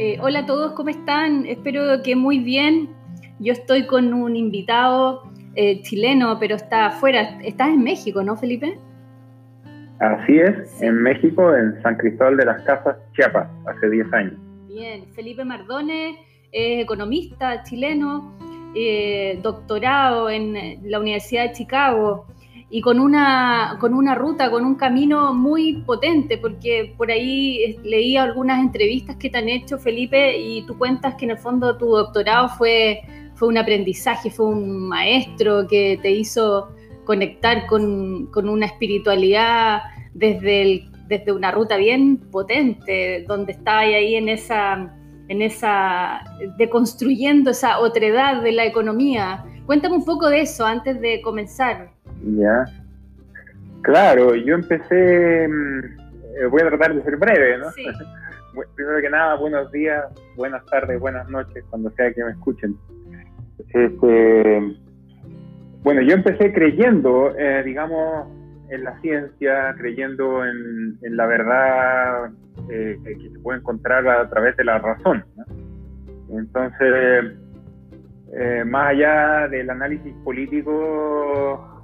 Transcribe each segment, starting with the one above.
Eh, hola a todos, ¿cómo están? Espero que muy bien. Yo estoy con un invitado eh, chileno, pero está afuera. Estás en México, ¿no, Felipe? Así es, en México, en San Cristóbal de las Casas, Chiapas, hace 10 años. Bien, Felipe Mardones es economista chileno, eh, doctorado en la Universidad de Chicago y con una, con una ruta, con un camino muy potente, porque por ahí leí algunas entrevistas que te han hecho, Felipe, y tú cuentas que en el fondo tu doctorado fue, fue un aprendizaje, fue un maestro que te hizo conectar con, con una espiritualidad desde, desde una ruta bien potente, donde estaba ahí en esa, en esa, deconstruyendo esa otredad de la economía. Cuéntame un poco de eso antes de comenzar. Ya. Claro, yo empecé, mm, eh, voy a tratar de ser breve, ¿no? Sí. Primero que nada, buenos días, buenas tardes, buenas noches, cuando sea que me escuchen. Este, bueno, yo empecé creyendo, eh, digamos, en la ciencia, creyendo en, la verdad eh, que se puede encontrar a través de la razón. Entonces, eh, más allá del análisis político,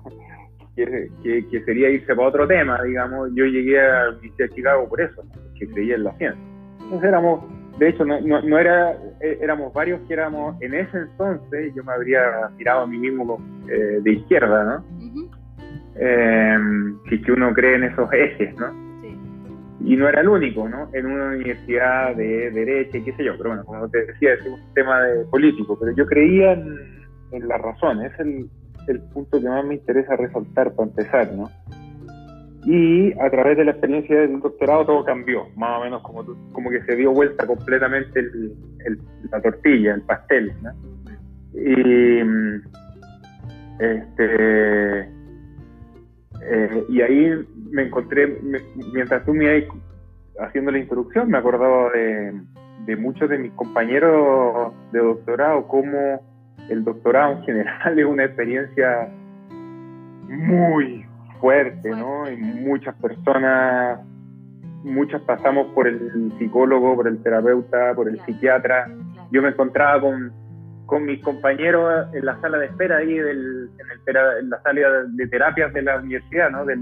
que, sería irse para otro tema, digamos, yo llegué a Universidad de Chicago por eso, que creía en la ciencia. Entonces éramos de hecho, no, no, era, eh, éramos varios que éramos, en ese entonces, yo me habría tirado a mí mismo eh, de izquierda, ¿no? Eh, si que uno cree en esos ejes, ¿no? Sí. Y no era el único, ¿no? En una universidad de derecha y qué sé yo, pero bueno, como te decía, es un tema de político, pero yo creía en, en la razón, es el, el punto que más me interesa resaltar para empezar, ¿no? y a través de la experiencia del doctorado todo cambió, más o menos como, como que se dio vuelta completamente el, la tortilla, el pastel. ¿no? Y, este, eh, y ahí me encontré, mientras tú me ibas haciendo la introducción, me acordaba de, de muchos de mis compañeros de doctorado, como el doctorado en general es una experiencia muy, fuerte, ¿no? Y muchas personas, muchas pasamos por el psicólogo, por el terapeuta, por el psiquiatra. Yo me encontraba con, con mis compañeros en la sala de espera ahí, del, en, el, en la sala de terapias de la universidad, ¿no? Del,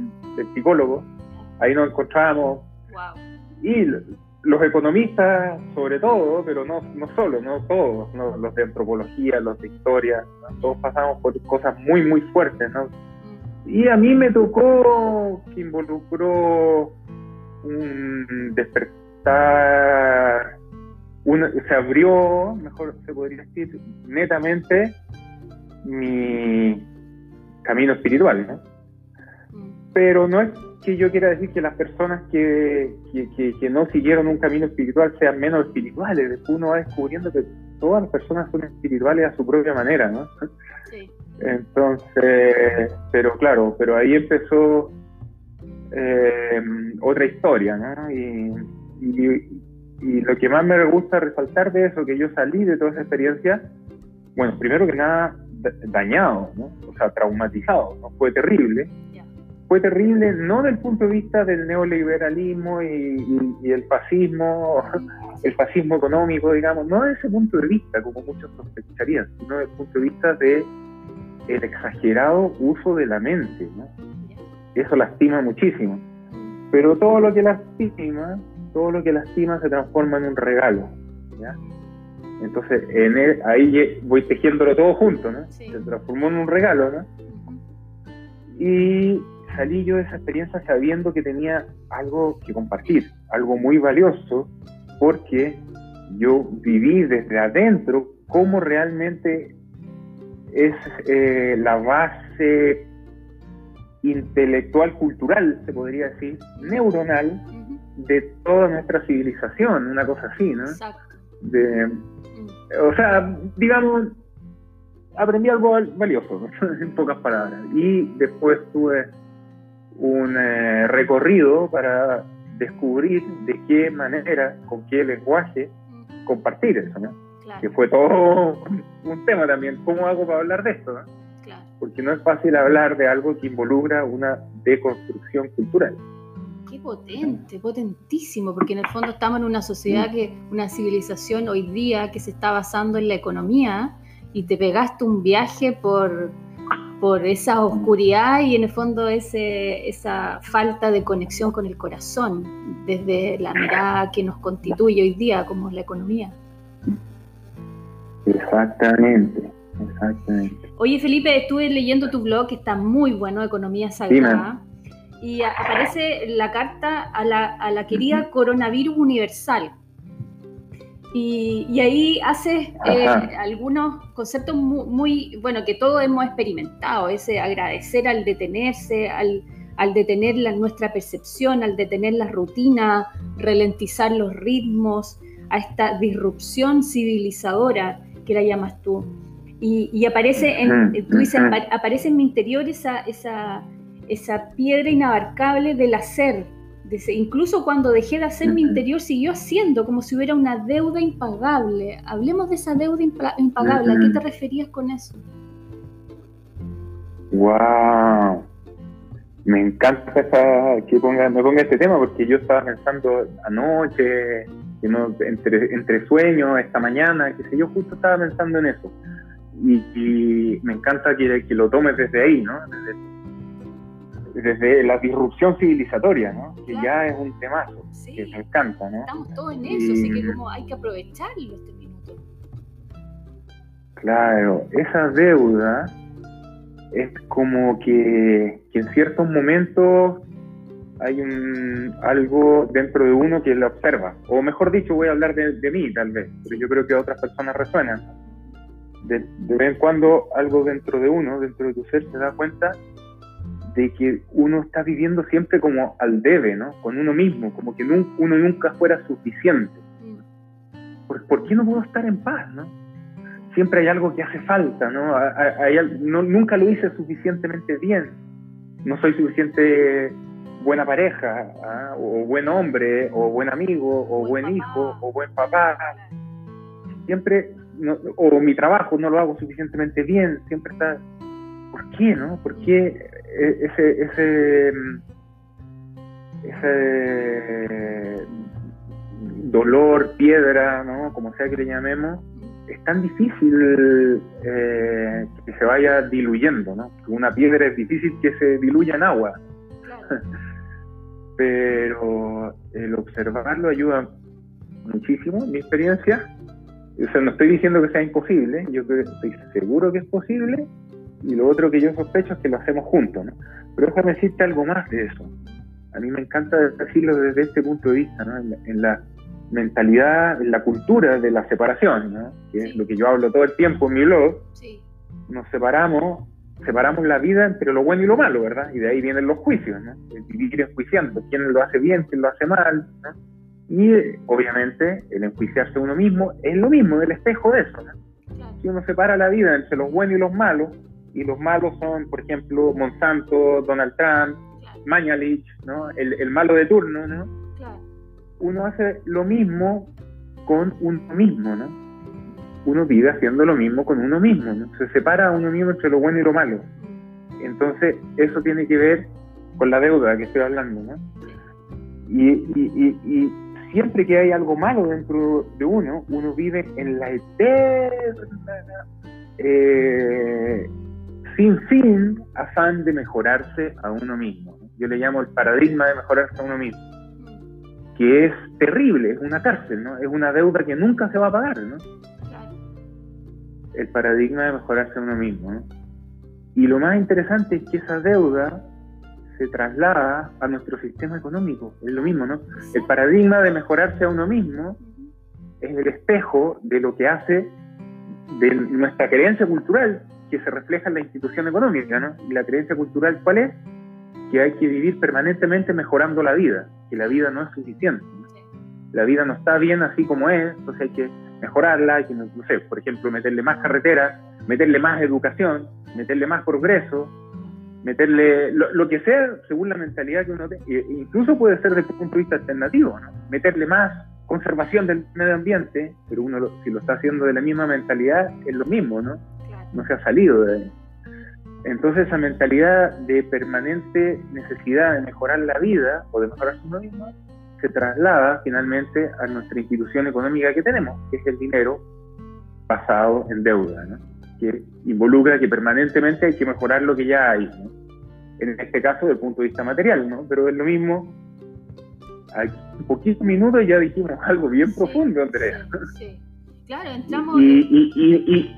psicólogo. Ahí nos encontrábamos. Y los economistas, sobre todo, pero no, no solo, no todos, ¿no? los de antropología, los de historia, todos pasamos por cosas muy, muy fuertes, ¿no? Y a mí me tocó que involucró un despertar, se abrió, mejor se podría decir, netamente mi camino espiritual. ¿no? Mm. Pero no es que yo quiera decir que las personas que, que, no siguieron un camino espiritual sean menos espirituales. Después uno va descubriendo que todas las personas son espirituales a su propia manera, ¿no? Sí. Entonces, pero claro, pero ahí empezó eh, otra historia, ¿no? Y, lo que más me gusta resaltar de eso, que yo salí de toda esa experiencia, bueno, primero que nada, dañado, ¿no? O sea, traumatizado, ¿no? Fue terrible. Fue terrible no del punto de vista del neoliberalismo y, y el fascismo, el fascismo económico, digamos, no desde ese punto de vista, como muchos sospecharían, sino desde el punto de vista de el exagerado uso de la mente. ¿no? Eso lastima muchísimo. Pero todo lo que lastima, todo lo que lastima se transforma en un regalo. ¿ya? Entonces, en ahí voy tejiéndolo todo junto, ¿no? Se transformó en un regalo, ¿no? Y salí yo de esa experiencia sabiendo que tenía algo que compartir, algo muy valioso, porque yo viví desde adentro cómo realmente es eh, la base intelectual, cultural, se podría decir, neuronal, de toda nuestra civilización, una cosa así, ¿no? Exacto. O sea, digamos, aprendí algo valioso, en pocas palabras. Y después tuve un eh, recorrido para descubrir de qué manera, con qué lenguaje compartir eso, ¿no? que fue todo un tema también. ¿Cómo hago para hablar de esto? Porque no es fácil hablar de algo que involucra una deconstrucción cultural. Qué potente, potentísimo, porque en el fondo estamos en una sociedad que, una civilización hoy día que se está basando en la economía y te pegaste un viaje por, por esa oscuridad y en el fondo ese, esa falta de conexión con el corazón, desde la mirada que nos constituye hoy día como la economía. Exactamente, exactamente. Oye Felipe, estuve leyendo tu blog que está muy bueno, Economía Sagrada, y aparece la carta a la, a la querida coronavirus universal. Y, ahí hace eh, algunos conceptos muy, bueno, que todos hemos experimentado, ese agradecer al detenerse, al, al detener la, nuestra percepción, al detener la rutina, ralentizar los ritmos, a esta disrupción civilizadora que la llamas tú. Y, aparece, en, tú dices, aparece en mi interior esa, esa, esa piedra inabarcable del hacer. Incluso cuando dejé de hacer, mi interior siguió haciendo, como si hubiera una deuda impagable. Hablemos de esa deuda impagable. ¿A qué te referías con eso? ¡Wow! Me encanta que ponga, me ponga este tema porque yo estaba pensando anoche, entre, entre sueños, esta mañana, que sé yo, justo estaba pensando en eso. Y, me encanta que, que, lo tomes desde ahí, ¿no? Desde, la disrupción civilizatoria, ¿no? Que ya es un temazo, que me encanta, ¿no? Estamos todos en eso, así que como hay que aprovecharlo este minuto. Claro, esa deuda es como que, que en ciertos momentos hay un, algo dentro de uno que lo observa. O mejor dicho, voy a hablar de, mí tal vez, pero yo creo que a otras personas resuenan. De, de, vez en cuando algo dentro de uno, dentro de tu ser, se da cuenta de que uno está viviendo siempre como al debe, ¿no? Con uno mismo, como que uno nunca fuera suficiente. ¿Por, ¿Por, qué no puedo estar en paz, no? Siempre hay algo que hace falta, ¿no? no nunca lo hice suficientemente bien. No soy suficiente buena pareja, ¿ah? o buen hombre, o buen amigo, o buen, hijo, o buen papá. Siempre, o mi trabajo no lo hago suficientemente bien, siempre está... ¿Por qué, no? ¿Por qué ese, ese, ese dolor, piedra, ¿no? Como sea que le llamemos, es tan difícil eh, que se vaya diluyendo, ¿no? Una piedra es difícil que se diluya en agua. pero el observarlo ayuda muchísimo, mi experiencia. O sea, no estoy diciendo que sea imposible, yo estoy seguro que es posible, y lo otro que yo sospecho es que lo hacemos juntos, ¿no? Pero déjame decirte algo más de eso. A mí me encanta decirlo desde este punto de vista, ¿no? En la, mentalidad, en la cultura de la separación, ¿no? Que es lo que yo hablo todo el tiempo en mi blog. Nos separamos separamos la vida entre lo bueno y lo malo, ¿verdad? Y de ahí vienen los juicios, ¿no? El vivir enjuiciando, quién lo hace bien, quién lo hace mal, ¿no? Y obviamente el enjuiciarse uno mismo es lo mismo, el espejo de eso, ¿no? Si uno separa la vida entre los buenos y los malos, y los malos son, por ejemplo, Monsanto, Donald Trump, Mañalich, ¿no? El, el, malo de turno, ¿no? Uno hace lo mismo con uno mismo, ¿no? uno vive haciendo lo mismo con uno mismo, ¿no? se separa a uno mismo entre lo bueno y lo malo. Entonces, eso tiene que ver con la deuda que estoy hablando, ¿no? Y, siempre que hay algo malo dentro de uno, uno vive en la eterna, eh, sin fin, afán de mejorarse a uno mismo. Yo le llamo el paradigma de mejorarse a uno mismo, que es terrible, es una cárcel, ¿no? Es una deuda que nunca se va a pagar, ¿no? el paradigma de mejorarse a uno mismo. Y lo más interesante es que esa deuda se traslada a nuestro sistema económico. Es lo mismo, ¿no? El paradigma de mejorarse a uno mismo es el espejo de lo que hace de nuestra creencia cultural que se refleja en la institución económica, ¿no? Y la creencia cultural, ¿cuál es? Que hay que vivir permanentemente mejorando la vida, que la vida no es suficiente. La vida no está bien así como es, entonces hay que mejorarla, que, no, sé, por ejemplo, meterle más carreteras, meterle más educación, meterle más progreso, meterle lo, que sea según la mentalidad que uno tenga, e incluso puede ser desde un punto de vista alternativo, ¿no? meterle más conservación del medio ambiente, pero uno si lo está haciendo de la misma mentalidad es lo mismo, ¿no? No se ha salido de Entonces esa mentalidad de permanente necesidad de mejorar la vida o de mejorar su mismo se traslada finalmente a nuestra institución económica que tenemos, que es el dinero basado en deuda, ¿no? que involucra que permanentemente hay que mejorar lo que ya hay, ¿no? en este caso desde el punto de vista material, ¿no? pero es lo mismo, aquí, en poquitos minutos ya dijimos algo bien profundo, Andrea. Sí, claro, entramos... y,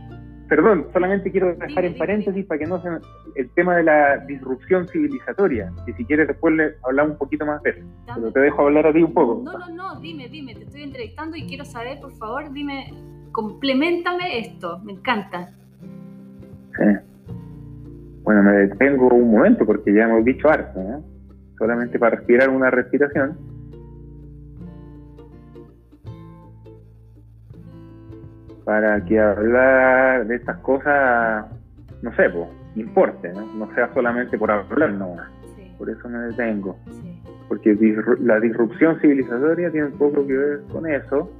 perdón, solamente quiero dejar en paréntesis para que no se el tema de la disrupción civilizatoria, que si quieres después le hablamos un poquito más de eso, pero te dejo hablar a ti un poco. No, no, no, dime, dime, te estoy entrevistando y quiero saber, por favor, dime, complementame esto, me encanta. Sí. Bueno, me detengo un momento porque ya hemos dicho harto, ¿no? Solamente para respirar una respiración. Para que hablar de estas cosas, no sé, pues, importe, ¿no? no sea solamente por hablar, no. Por eso me detengo. Porque la disrupción civilizatoria tiene un poco que ver con eso.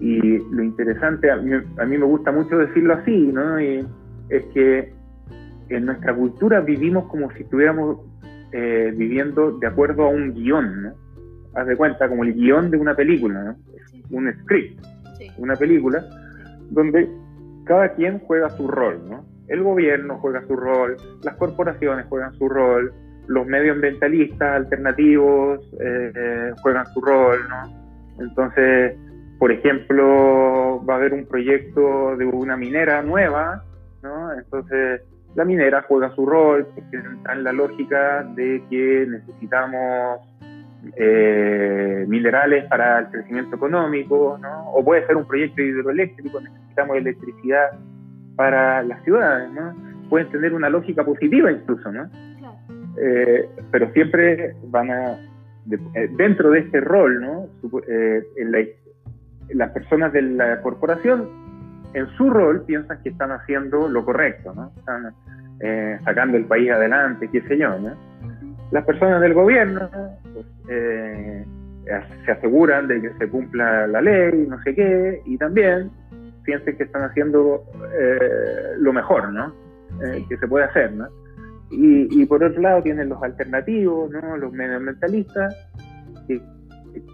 Y lo interesante, a mí, me gusta mucho decirlo así, ¿no? Y es que en nuestra cultura vivimos como si estuviéramos eh, viviendo de acuerdo a un guion, ¿no? Haz de cuenta, como el guion de una película, ¿no? Un script una película, donde cada quien juega su rol, ¿no? El gobierno juega su rol, las corporaciones juegan su rol, los medioambientalistas alternativos eh, juegan su rol, ¿no? Entonces, por ejemplo, va a haber un proyecto de una minera nueva, ¿no? Entonces, la minera juega su rol, está en la lógica de que necesitamos eh, minerales para el crecimiento económico, ¿no? o puede ser un proyecto hidroeléctrico, necesitamos electricidad para las ciudades, ¿no? pueden tener una lógica positiva incluso, ¿no? Eh, pero siempre van a, eh, dentro de este rol, ¿no? las personas de la corporación en su rol piensan que están haciendo lo correcto, ¿no? están sacando el país adelante, qué sé yo, ¿no? Las personas del gobierno pues, eh, se aseguran de que se cumpla la ley, no sé qué, y también piensen que están haciendo eh, lo mejor, ¿no? Eh, que se puede hacer, ¿no? Y, por otro lado tienen los alternativos, ¿no? Los medioambientalistas que,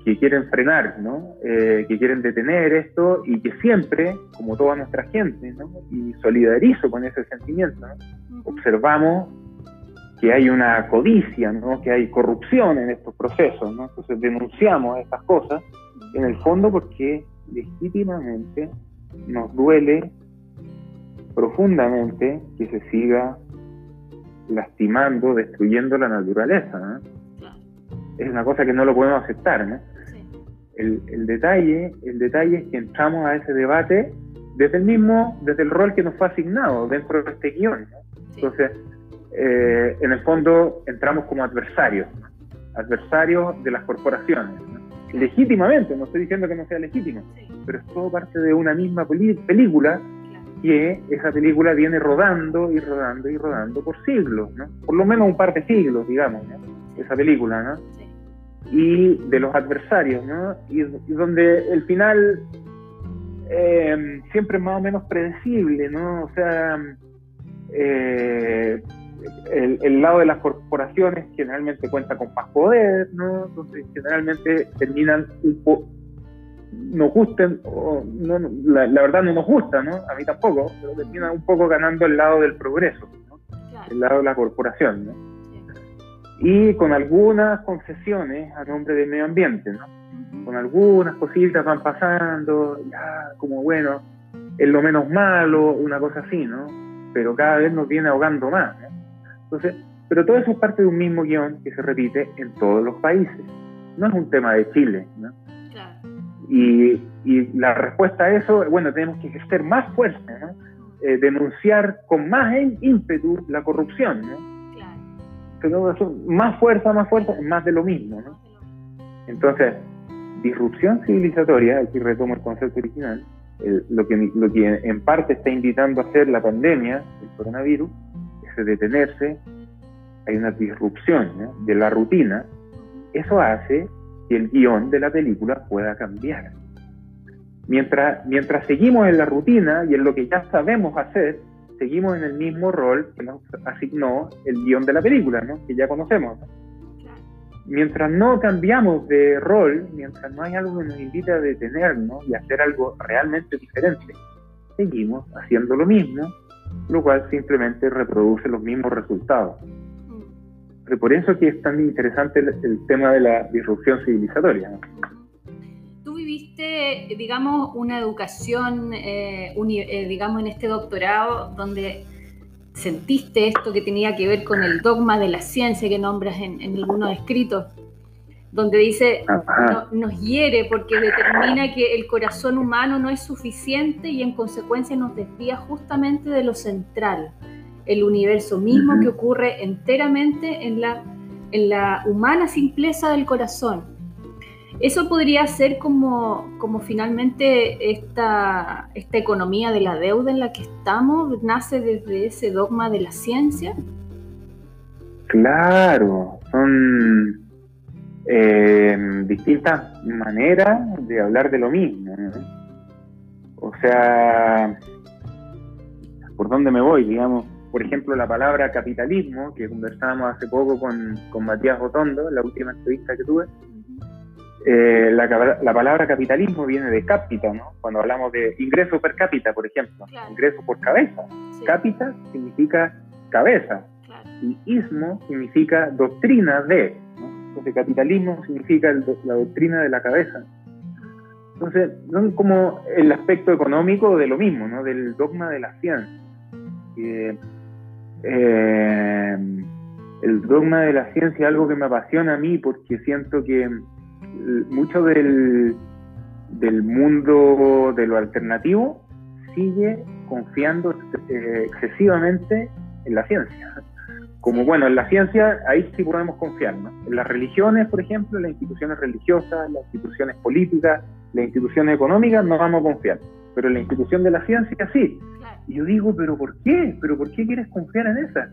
que quieren frenar, ¿no? que quieren detener esto y que siempre, como toda nuestra gente, ¿no? Y solidarizo con ese sentimiento, ¿no? Observamos que hay una codicia, ¿no? que hay corrupción en estos procesos. ¿no? Entonces denunciamos estas cosas, en el fondo porque legítimamente nos duele profundamente que se siga lastimando, destruyendo la naturaleza. ¿no? Es una cosa que no lo podemos aceptar. ¿no? El, el, detalle, el detalle es que entramos a ese debate desde el mismo, desde el rol que nos fue asignado dentro de este guion. Entonces, eh, en el fondo entramos como adversarios, adversarios de las corporaciones. Legítimamente, no estoy diciendo que no sea legítimo, pero es todo parte de una misma película que esa película viene rodando y rodando y rodando por siglos, ¿no? por lo menos un par de siglos, digamos, esa película, ¿no? y de los adversarios, ¿no? y, donde el final eh, siempre es más o menos predecible, ¿no? o sea, eh, el, lado de las corporaciones generalmente cuenta con más poder, ¿no? Entonces generalmente terminan un poco, nos gusten, o no, la, verdad no nos gusta, ¿no? A mí tampoco, pero terminan un poco ganando el lado del progreso, ¿no? El lado de la corporación, ¿no? Y con algunas concesiones a nombre del medio ambiente, ¿no? Con algunas cositas van pasando, ya, como bueno, es lo menos malo, una cosa así, ¿no? Pero cada vez nos viene ahogando más, ¿no? Entonces, pero todo eso es parte de un mismo guion que se repite en todos los países. No es un tema de Chile. ¿no? Y, la respuesta a eso, bueno, tenemos que ejercer más fuerza, ¿no? Eh, denunciar con más ímpetu la corrupción. ¿no? Claro. Pero más fuerza, más fuerza, más de lo mismo. ¿no? Entonces, disrupción civilizatoria, aquí retomo el concepto original, lo, que, lo que en parte está invitando a hacer la pandemia, el coronavirus, detenerse, hay una disrupción de la rutina, eso hace que el guion de la película pueda cambiar. Mientras, mientras seguimos en la rutina y en lo que ya sabemos hacer, seguimos en el mismo rol que nos asignó el guion de la película, ¿no? que ya conocemos. Mientras no cambiamos de rol, mientras no hay algo que nos invite a detenernos y hacer algo realmente diferente, seguimos haciendo lo mismo, lo cual simplemente reproduce los mismos resultados. Mm. por eso que es tan interesante el, tema de la disrupción civilizatoria tuviste, digamos, una educación, eh, eh, digamos, en este doctorado donde sentiste esto que tenía que ver con el dogma de la ciencia que nombras en, algunos escritos, donde dice, nos hiere porque determina que el corazón humano no es suficiente y en consecuencia nos desvía justamente de lo central, el universo mismo que ocurre enteramente en la, en la humana simpleza del corazón eso podría ser como, como finalmente esta, esta economía de la deuda en la que estamos, nace desde ese dogma de la ciencia. Claro, son eh, distintas maneras de hablar de lo mismo. O sea, ¿por dónde me voy? Digamos, por ejemplo, la palabra capitalismo, que conversábamos hace poco con, con Matías Rotondo, en la última entrevista que tuve, eh, la, palabra capitalismo viene de cápita, ¿no? Cuando hablamos de ingreso per cápita, por ejemplo, ingreso por cabeza. Cápita significa cabeza y ismo significa doctrina de. Entonces, capitalismo significa la doctrina de la cabeza. Entonces, son como el aspecto económico de lo mismo, ¿no? Del dogma de la ciencia. Eh, el dogma de la ciencia es algo que me apasiona a mí porque siento que mucho del, del mundo de lo alternativo sigue confiando eh, excesivamente en la ciencia. Como bueno, en la ciencia ahí sí podemos confiar, En las religiones, por ejemplo, las instituciones religiosas, las instituciones políticas, las instituciones económicas no vamos a confiar, pero en la institución de la ciencia sí. Y yo digo, pero ¿por qué? ¿Pero por qué quieres confiar en esa?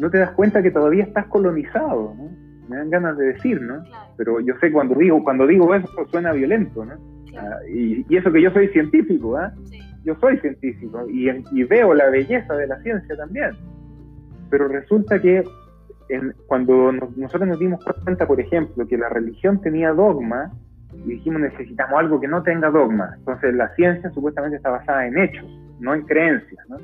No te das cuenta que todavía estás colonizado, ¿no? me dan ganas de decir, ¿no? Pero yo sé cuando digo, cuando digo eso suena violento, ¿no? Ah, y, eso que yo soy científico, ¿ah? Yo soy científico y, veo la belleza de la ciencia también. Pero resulta que cuando nosotros nos dimos cuenta, por ejemplo, que la religión tenía dogma, y dijimos necesitamos algo que no tenga dogma. Entonces la ciencia supuestamente está basada en hechos, no en creencias. ¿no?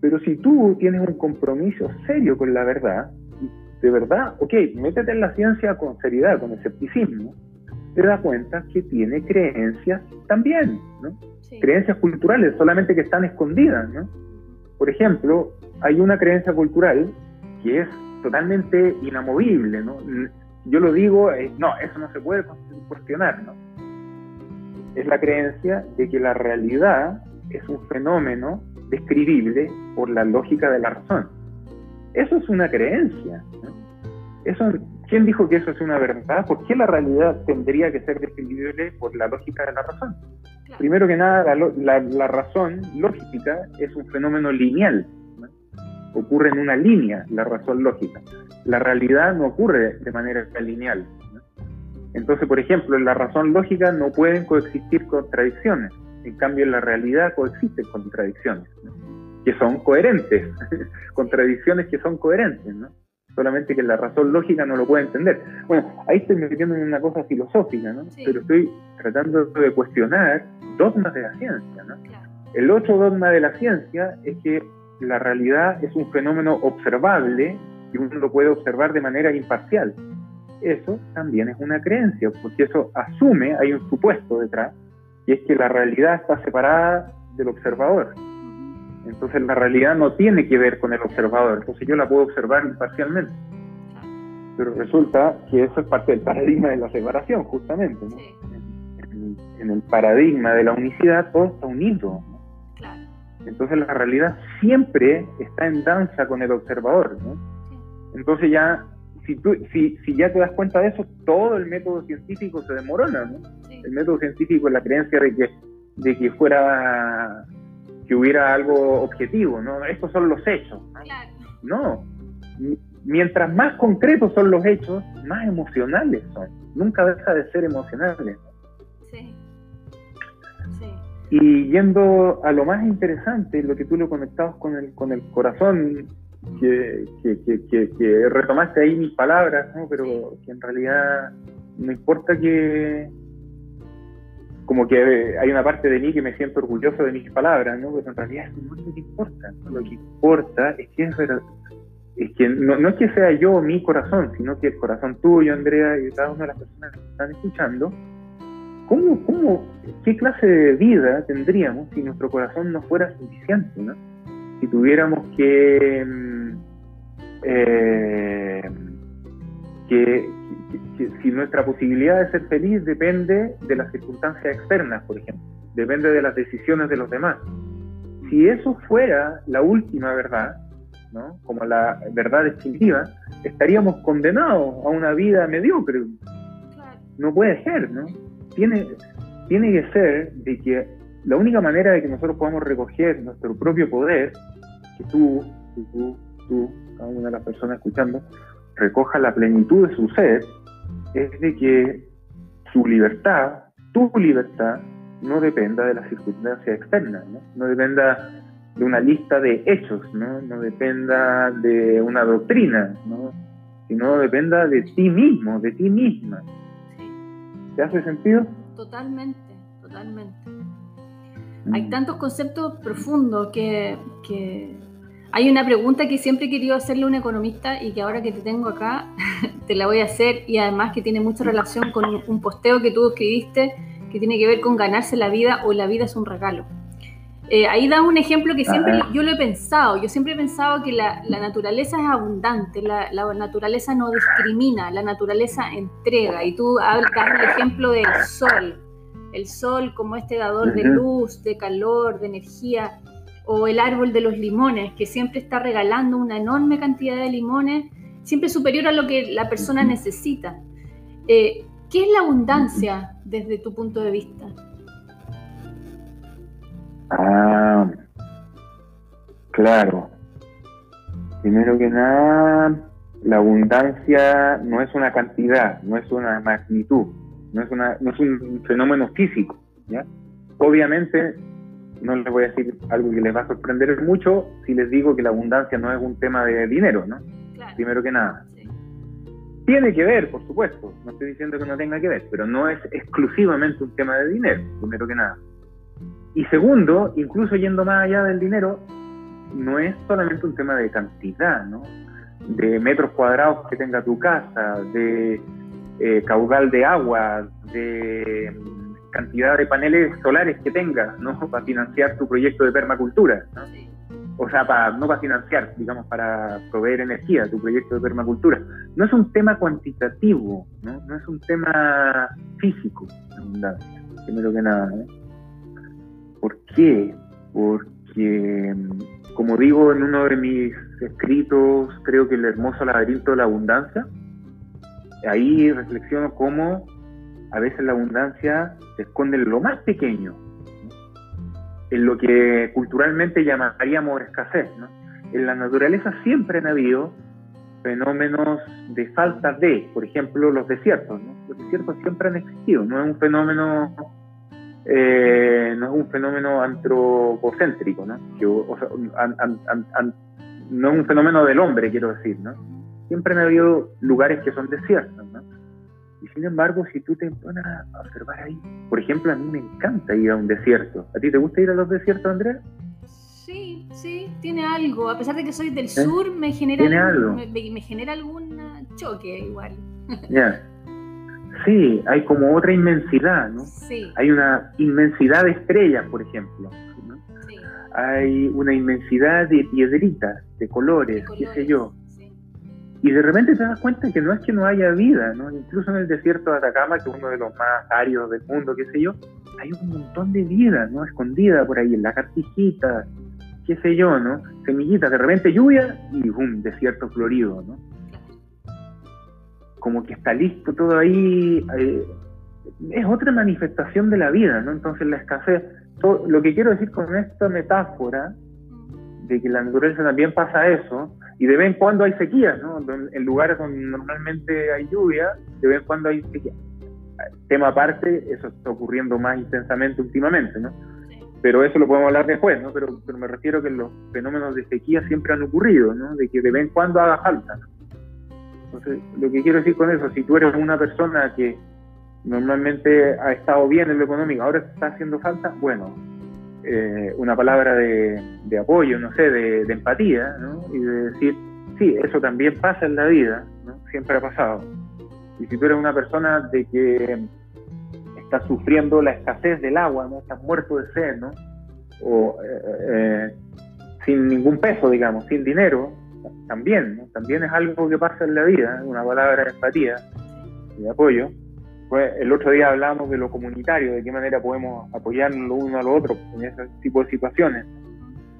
Pero si tú tienes un compromiso serio con la verdad, de verdad, ok, métete en la ciencia con seriedad, con escepticismo, te das cuenta que tiene creencias también, ¿no? Creencias culturales, solamente que están escondidas, ¿no? Por ejemplo, hay una creencia cultural que es totalmente inamovible, ¿no? Yo lo digo, eh, no, eso no se puede cuestionar, ¿no? Es la creencia de que la realidad es un fenómeno describible por la lógica de la razón. Eso es una creencia. Eso, ¿Quién dijo que eso es una verdad? ¿Por qué la realidad tendría que ser describible por la lógica de la razón? Primero que nada, la, razón lógica es un fenómeno lineal. Ocurre en una línea la razón lógica. La realidad no ocurre de manera lineal. Entonces, por ejemplo, en la razón lógica no pueden coexistir contradicciones. En cambio, en la realidad coexisten contradicciones que son coherentes, contradicciones que son coherentes, ¿no? Solamente que la razón lógica no lo puede entender. Bueno, ahí estoy metiendo en una cosa filosófica, ¿no? Pero estoy tratando de cuestionar dogmas de la ciencia, ¿no? El otro dogma de la ciencia es que la realidad es un fenómeno observable y uno lo puede observar de manera imparcial. Eso también es una creencia, porque eso asume, hay un supuesto detrás, y es que la realidad está separada del observador. Entonces la realidad no tiene que ver con el observador, entonces yo la puedo observar imparcialmente. Pero resulta que eso es parte del paradigma de la separación, justamente. En, el paradigma de la unicidad todo está unido. Entonces la realidad siempre está en danza con el observador. Entonces ya, si, tú, si, si ya te das cuenta de eso, todo el método científico se demorona. El método científico es la creencia de que, de que fuera que hubiera algo objetivo, ¿no? Estos son los hechos. ¿no? Mientras más concretos son los hechos, más emocionales son. Nunca deja de ser emocionales. Y yendo a lo más interesante, lo que tú lo conectabas con el, con el corazón, que, que, retomaste ahí mis palabras, pero que en realidad no importa que, como que hay una parte de mí que me siento orgulloso de mis palabras, ¿no? Pero en realidad no es lo que importa. Lo que importa es que es, es que no, es que sea yo mi corazón, sino que el corazón tuyo, Andrea, y cada una de las personas que están escuchando, ¿cómo, cómo, qué clase de vida tendríamos si nuestro corazón no fuera suficiente, ¿no? Si tuviéramos que, mm, eh, que, si nuestra posibilidad de ser feliz depende de las circunstancias externas, por ejemplo, depende de las decisiones de los demás. Si eso fuera la última verdad, ¿no? como la verdad definitiva, estaríamos condenados a una vida mediocre. No puede ser, ¿no? Tiene, tiene que ser de que la única manera de que nosotros podamos recoger nuestro propio poder, que tú, tú, tú, cada una de las personas escuchando, recoja la plenitud de su ser, es de que su libertad, tu libertad, no dependa de las circunstancias externas, ¿no? no dependa de una lista de hechos, no, no dependa de una doctrina, ¿no? sino dependa de ti mismo, de ti misma. ¿Te hace sentido? Totalmente, totalmente. Hay mm. tantos conceptos profundos que, que hay una pregunta que siempre he querido hacerle a un economista y que ahora que te tengo acá te la voy a hacer y además que tiene mucha relación con un posteo que tú escribiste que tiene que ver con ganarse la vida o la vida es un regalo. Eh, ahí da un ejemplo que siempre yo lo he pensado. Yo siempre he pensado que la, naturaleza es abundante, la, naturaleza no discrimina, la naturaleza entrega. Y tú das el ejemplo del sol, el sol como este dador de luz, de calor, de energía o el árbol de los limones, que siempre está regalando una enorme cantidad de limones, siempre superior a lo que la persona necesita. Eh, ¿Qué es la abundancia desde tu punto de vista? Ah, claro. Primero que nada, la abundancia no es una cantidad, no es una magnitud, no es, una, no es un fenómeno físico. ¿ya? Obviamente no les voy a decir algo que les va a sorprender mucho si les digo que la abundancia no es un tema de dinero, ¿no? Primero que nada. Tiene que ver, por supuesto, no estoy diciendo que no tenga que ver, pero no es exclusivamente un tema de dinero, primero que nada. Y segundo, incluso yendo más allá del dinero, no es solamente un tema de cantidad, ¿no? De metros cuadrados que tenga tu casa, de eh, caudal de agua, de cantidad de paneles solares que tengas, ¿no? Para financiar tu proyecto de permacultura, ¿no? O sea, para, no para financiar, digamos, para proveer energía, tu proyecto de permacultura. No es un tema cuantitativo, ¿no? No es un tema físico, abundancia, primero que nada, ¿no? ¿Por qué? Porque, como digo en uno de mis escritos, creo que el hermoso laberinto de la abundancia, ahí reflexiono cómo a veces la abundancia se esconde en lo más pequeño, en lo que culturalmente llamaríamos escasez. En la naturaleza siempre han habido fenómenos de falta de, por ejemplo, los desiertos. Los desiertos siempre han existido, no es un fenómeno eh, no es un fenómeno antropocéntrico, ¿no? no es un fenómeno del hombre, quiero decir, ¿no? Siempre han habido lugares que son desiertos, ¿no? Y sin embargo, si tú te pones a observar ahí, por ejemplo, a mí me encanta ir a un desierto. ¿A ti te gusta ir a los desiertos, Andrea? Sí, sí, tiene algo. A pesar de que soy del ¿Eh? sur, me genera, Me, genera algún choque igual. Ya. Sí, hay como otra inmensidad, ¿no? Sí. Hay una inmensidad de estrellas, por ejemplo. Sí. Hay una inmensidad de piedritas, de colores, de colores. qué sé yo. Y de repente te das cuenta que no es que no haya vida, ¿no? Incluso en el desierto de Atacama, que es uno de los más áridos del mundo, qué sé yo, hay un montón de vida, ¿no? Escondida por ahí, en la cartijita, qué sé yo, ¿no? Semillitas, de repente lluvia y ¡bum! Desierto florido, ¿no? Como que está listo todo ahí. Eh, es otra manifestación de la vida, ¿no? Entonces la escasez. lo que quiero decir con esta metáfora de que la naturaleza también pasa eso, y de vez en cuando hay sequías, ¿no? En lugares donde normalmente hay lluvia, de vez en cuando hay sequía. Tema aparte, eso está ocurriendo más intensamente últimamente, ¿no? pero eso lo podemos hablar después, ¿no? Pero, pero me refiero que los fenómenos de sequía siempre han ocurrido, ¿no? De que de vez en cuando haga falta. Entonces, lo que quiero decir con eso, si tú eres una persona que normalmente ha estado bien en lo económico, ahora está haciendo falta, bueno, eh, una palabra de, apoyo, no sé, de, empatía, ¿no? Y de decir, sí, eso también pasa en la vida, ¿no? Siempre ha pasado. Y si tú eres una persona de que está sufriendo la escasez del agua, ¿no? Estás muerto de sed, ¿no? O eh, eh, sin ningún peso, digamos, sin dinero, también, ¿no? También es algo que pasa en la vida, una palabra de empatía y de apoyo. Pues el otro día hablábamos de lo comunitario, de qué manera podemos apoyarnos lo uno a lo otro en ese tipo de situaciones.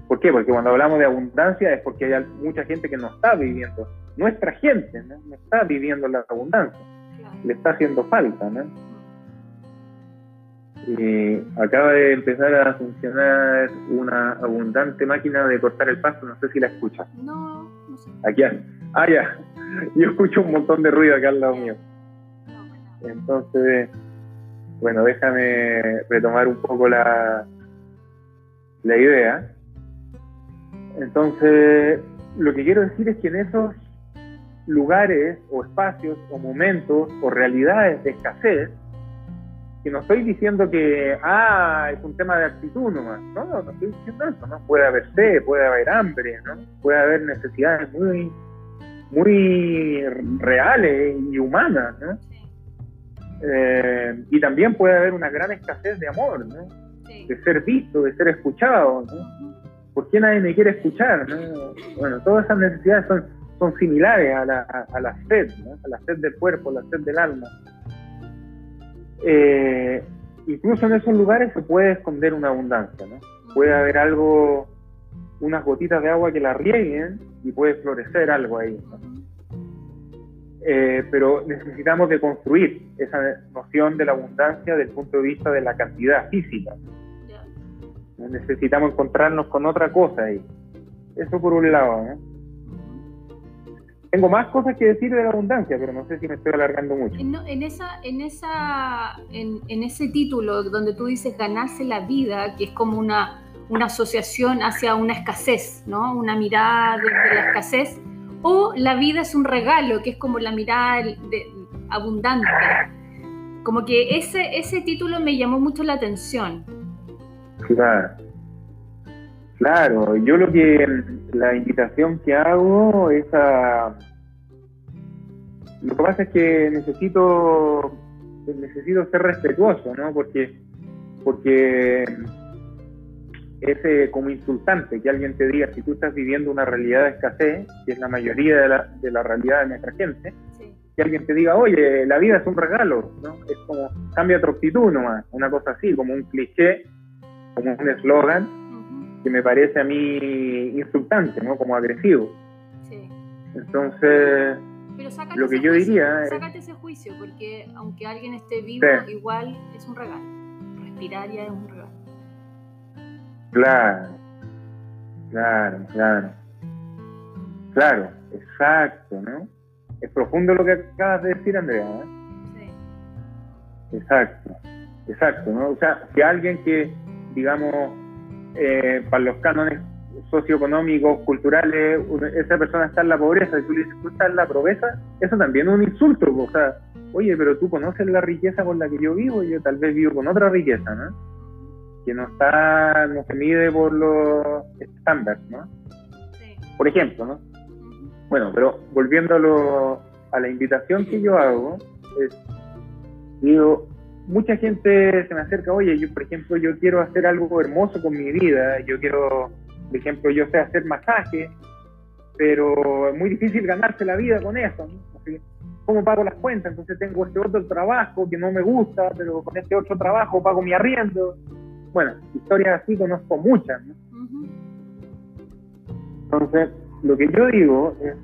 ¿Por qué? Porque cuando hablamos de abundancia es porque hay mucha gente que no está viviendo, nuestra gente no, está viviendo la abundancia, le está haciendo falta. ¿no? Y acaba de empezar a funcionar una abundante máquina de cortar el pasto, no sé si la escuchas. No, no sé. Aquí, ah, ya, yo escucho un montón de ruido acá al lado mío. Entonces, bueno, déjame retomar un poco la, la idea. Entonces, lo que quiero decir es que en esos lugares o espacios o momentos o realidades de escasez, que no estoy diciendo que, ah, es un tema de actitud nomás, no, no, no estoy diciendo eso, ¿no? Puede haber sed, puede haber hambre, ¿no? Puede haber necesidades muy, muy reales y humanas, ¿no? Eh, y también puede haber una gran escasez de amor, ¿no? De ser visto, de ser escuchado, ¿no? ¿Por qué nadie me quiere escuchar? ¿no? Bueno, todas esas necesidades son, son similares a la, a, la sed, ¿no? A la sed del cuerpo, a la sed del alma. Eh, incluso en esos lugares se puede esconder una abundancia, ¿no? Puede haber algo, unas gotitas de agua que la rieguen y puede florecer algo ahí, ¿no? Eh, pero necesitamos de construir esa noción de la abundancia desde el punto de vista de la cantidad física. Necesitamos encontrarnos con otra cosa ahí. Eso por un lado. Tengo más cosas que decir de la abundancia, pero no sé si me estoy alargando mucho. En, esa, en, esa, en, ese título donde tú dices ganarse la vida, que es como una, una asociación hacia una escasez, ¿no? Una mirada desde la escasez o la vida es un regalo, que es como la mirada de, abundante. Como que ese, ese título me llamó mucho la atención. Claro. Claro, yo lo que la invitación que hago es a lo que pasa es que necesito necesito ser respetuoso, ¿no? Porque porque es eh, como insultante que alguien te diga, si tú estás viviendo una realidad de escasez, que es la mayoría de la, de la realidad de nuestra gente, que alguien te diga, oye, la vida es un regalo, ¿no? Es como, cambia tu actitud nomás, una cosa así, como un cliché, como un eslogan, que me parece a mí insultante, ¿no? Como agresivo. Sí. Entonces, lo que yo diría... Sácate ese juicio, porque aunque alguien esté vivo, igual es un regalo. Respirar ya es un regalo. Claro, claro, claro. Claro, exacto, ¿no? Es profundo lo que acabas de decir, Andrea. ¿eh? Sí. Exacto, exacto, ¿no? O sea, si alguien que, digamos, eh, para los cánones socioeconómicos, culturales, esa persona está en la pobreza y tú le dices, tú estás en la pobreza, eso también es un insulto, o sea, oye, pero tú conoces la riqueza con la que yo vivo y yo tal vez vivo con otra riqueza, ¿no? que no está, no se mide por los estándares, ¿no? Sí. Por ejemplo, ¿no? Bueno, pero volviendo a, lo, a la invitación que yo hago, es, digo, mucha gente se me acerca, oye, yo por ejemplo, yo quiero hacer algo hermoso con mi vida, yo quiero, por ejemplo, yo sé hacer masaje, pero es muy difícil ganarse la vida con eso, ¿no? ¿Cómo pago las cuentas? Entonces tengo este otro trabajo que no me gusta, pero con este otro trabajo pago mi arriendo bueno, historias así conozco muchas. ¿no? Entonces, lo que yo digo es,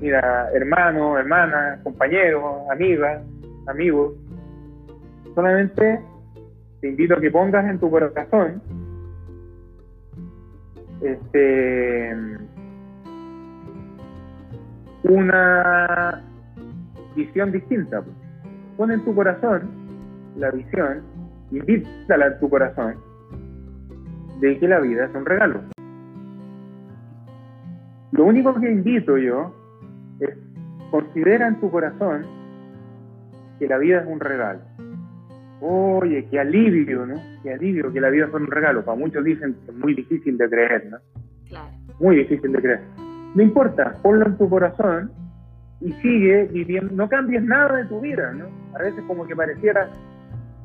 mira, hermano, hermana, compañero, amiga, amigos, solamente te invito a que pongas en tu corazón este una visión distinta. Pon en tu corazón la visión invítala a tu corazón de que la vida es un regalo. Lo único que invito yo es considera en tu corazón que la vida es un regalo. Oye, qué alivio, ¿no? Qué alivio que la vida es un regalo. Para muchos dicen que es muy difícil de creer, ¿no? Claro. Muy difícil de creer. No importa, ponlo en tu corazón y sigue viviendo. No cambies nada de tu vida, ¿no? A veces como que pareciera,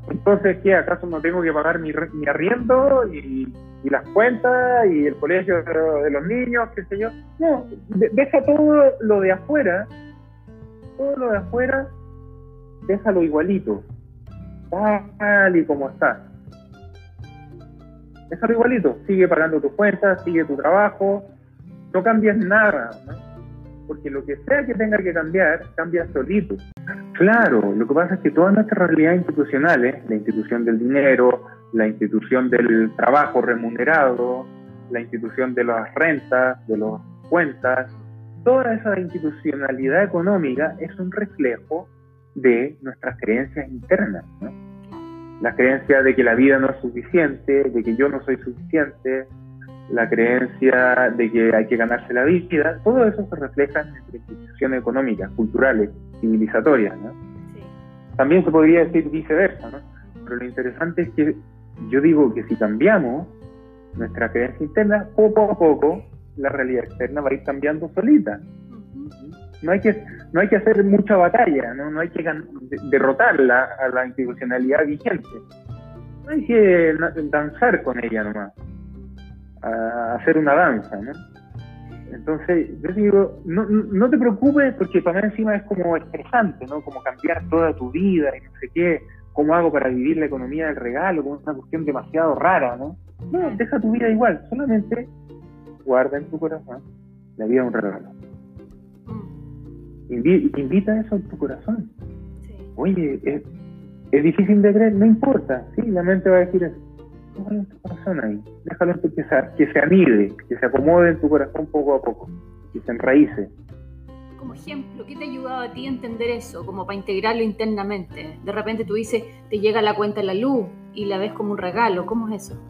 entonces, ¿qué? ¿Acaso no tengo que pagar mi, mi arriendo y, y, las cuentas y el colegio de los niños, qué sé yo? No, deja todo lo de afuera, todo lo de afuera, déjalo igualito, tal y como está. Déjalo igualito, sigue pagando tus cuentas, sigue tu trabajo, no cambies nada, ¿no? porque lo que sea que tenga que cambiar, cambia solito. Claro, lo que pasa es que todas nuestras realidades institucionales, la institución del dinero, la institución del trabajo remunerado, la institución de las rentas, de las cuentas, toda esa institucionalidad económica es un reflejo de nuestras creencias internas. ¿no? La creencia de que la vida no es suficiente, de que yo no soy suficiente, la creencia de que hay que ganarse la vida, todo eso se refleja en nuestras instituciones económicas, culturales, civilizatorias. ¿no? También se podría decir viceversa, ¿no? pero lo interesante es que yo digo que si cambiamos nuestra creencia interna, poco a poco la realidad externa va a ir cambiando solita. No hay que, no hay que hacer mucha batalla, no, no hay que derrotarla a la institucionalidad vigente. No hay que danzar con ella nomás a hacer una danza, ¿no? Entonces, yo digo, no, no te preocupes porque para mí encima es como estresante, ¿no? Como cambiar toda tu vida y no sé qué, cómo hago para vivir la economía del regalo, como una cuestión demasiado rara, ¿no? No, deja tu vida igual, solamente guarda en tu corazón la vida de un regalo. Invita eso en tu corazón. Oye, es, es difícil de creer, no importa, sí, la mente va a decir eso en tu corazón ahí. Déjalo que se, que se anide, que se acomode en tu corazón poco a poco, que se enraíce. Como ejemplo, ¿qué te ha ayudado a ti a entender eso? Como para integrarlo internamente. De repente tú dices, te llega la cuenta de la luz y la ves como un regalo. ¿Cómo es eso?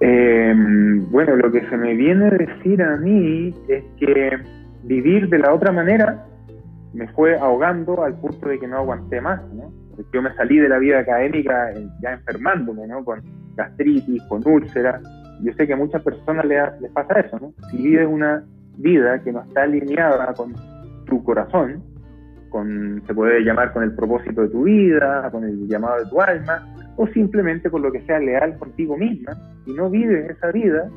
Em, bueno, lo que se me viene a decir a mí es que vivir de la otra manera me fue ahogando al punto de que no aguanté más, ¿no? yo me salí de la vida académica eh, ya enfermándome, ¿no? Con gastritis, con úlceras. Yo sé que a muchas personas les, les pasa eso, ¿no? Si vives una vida que no está alineada con tu corazón, con, se puede llamar con el propósito de tu vida, con el llamado de tu alma, o simplemente con lo que sea leal contigo misma, y no vives esa vida,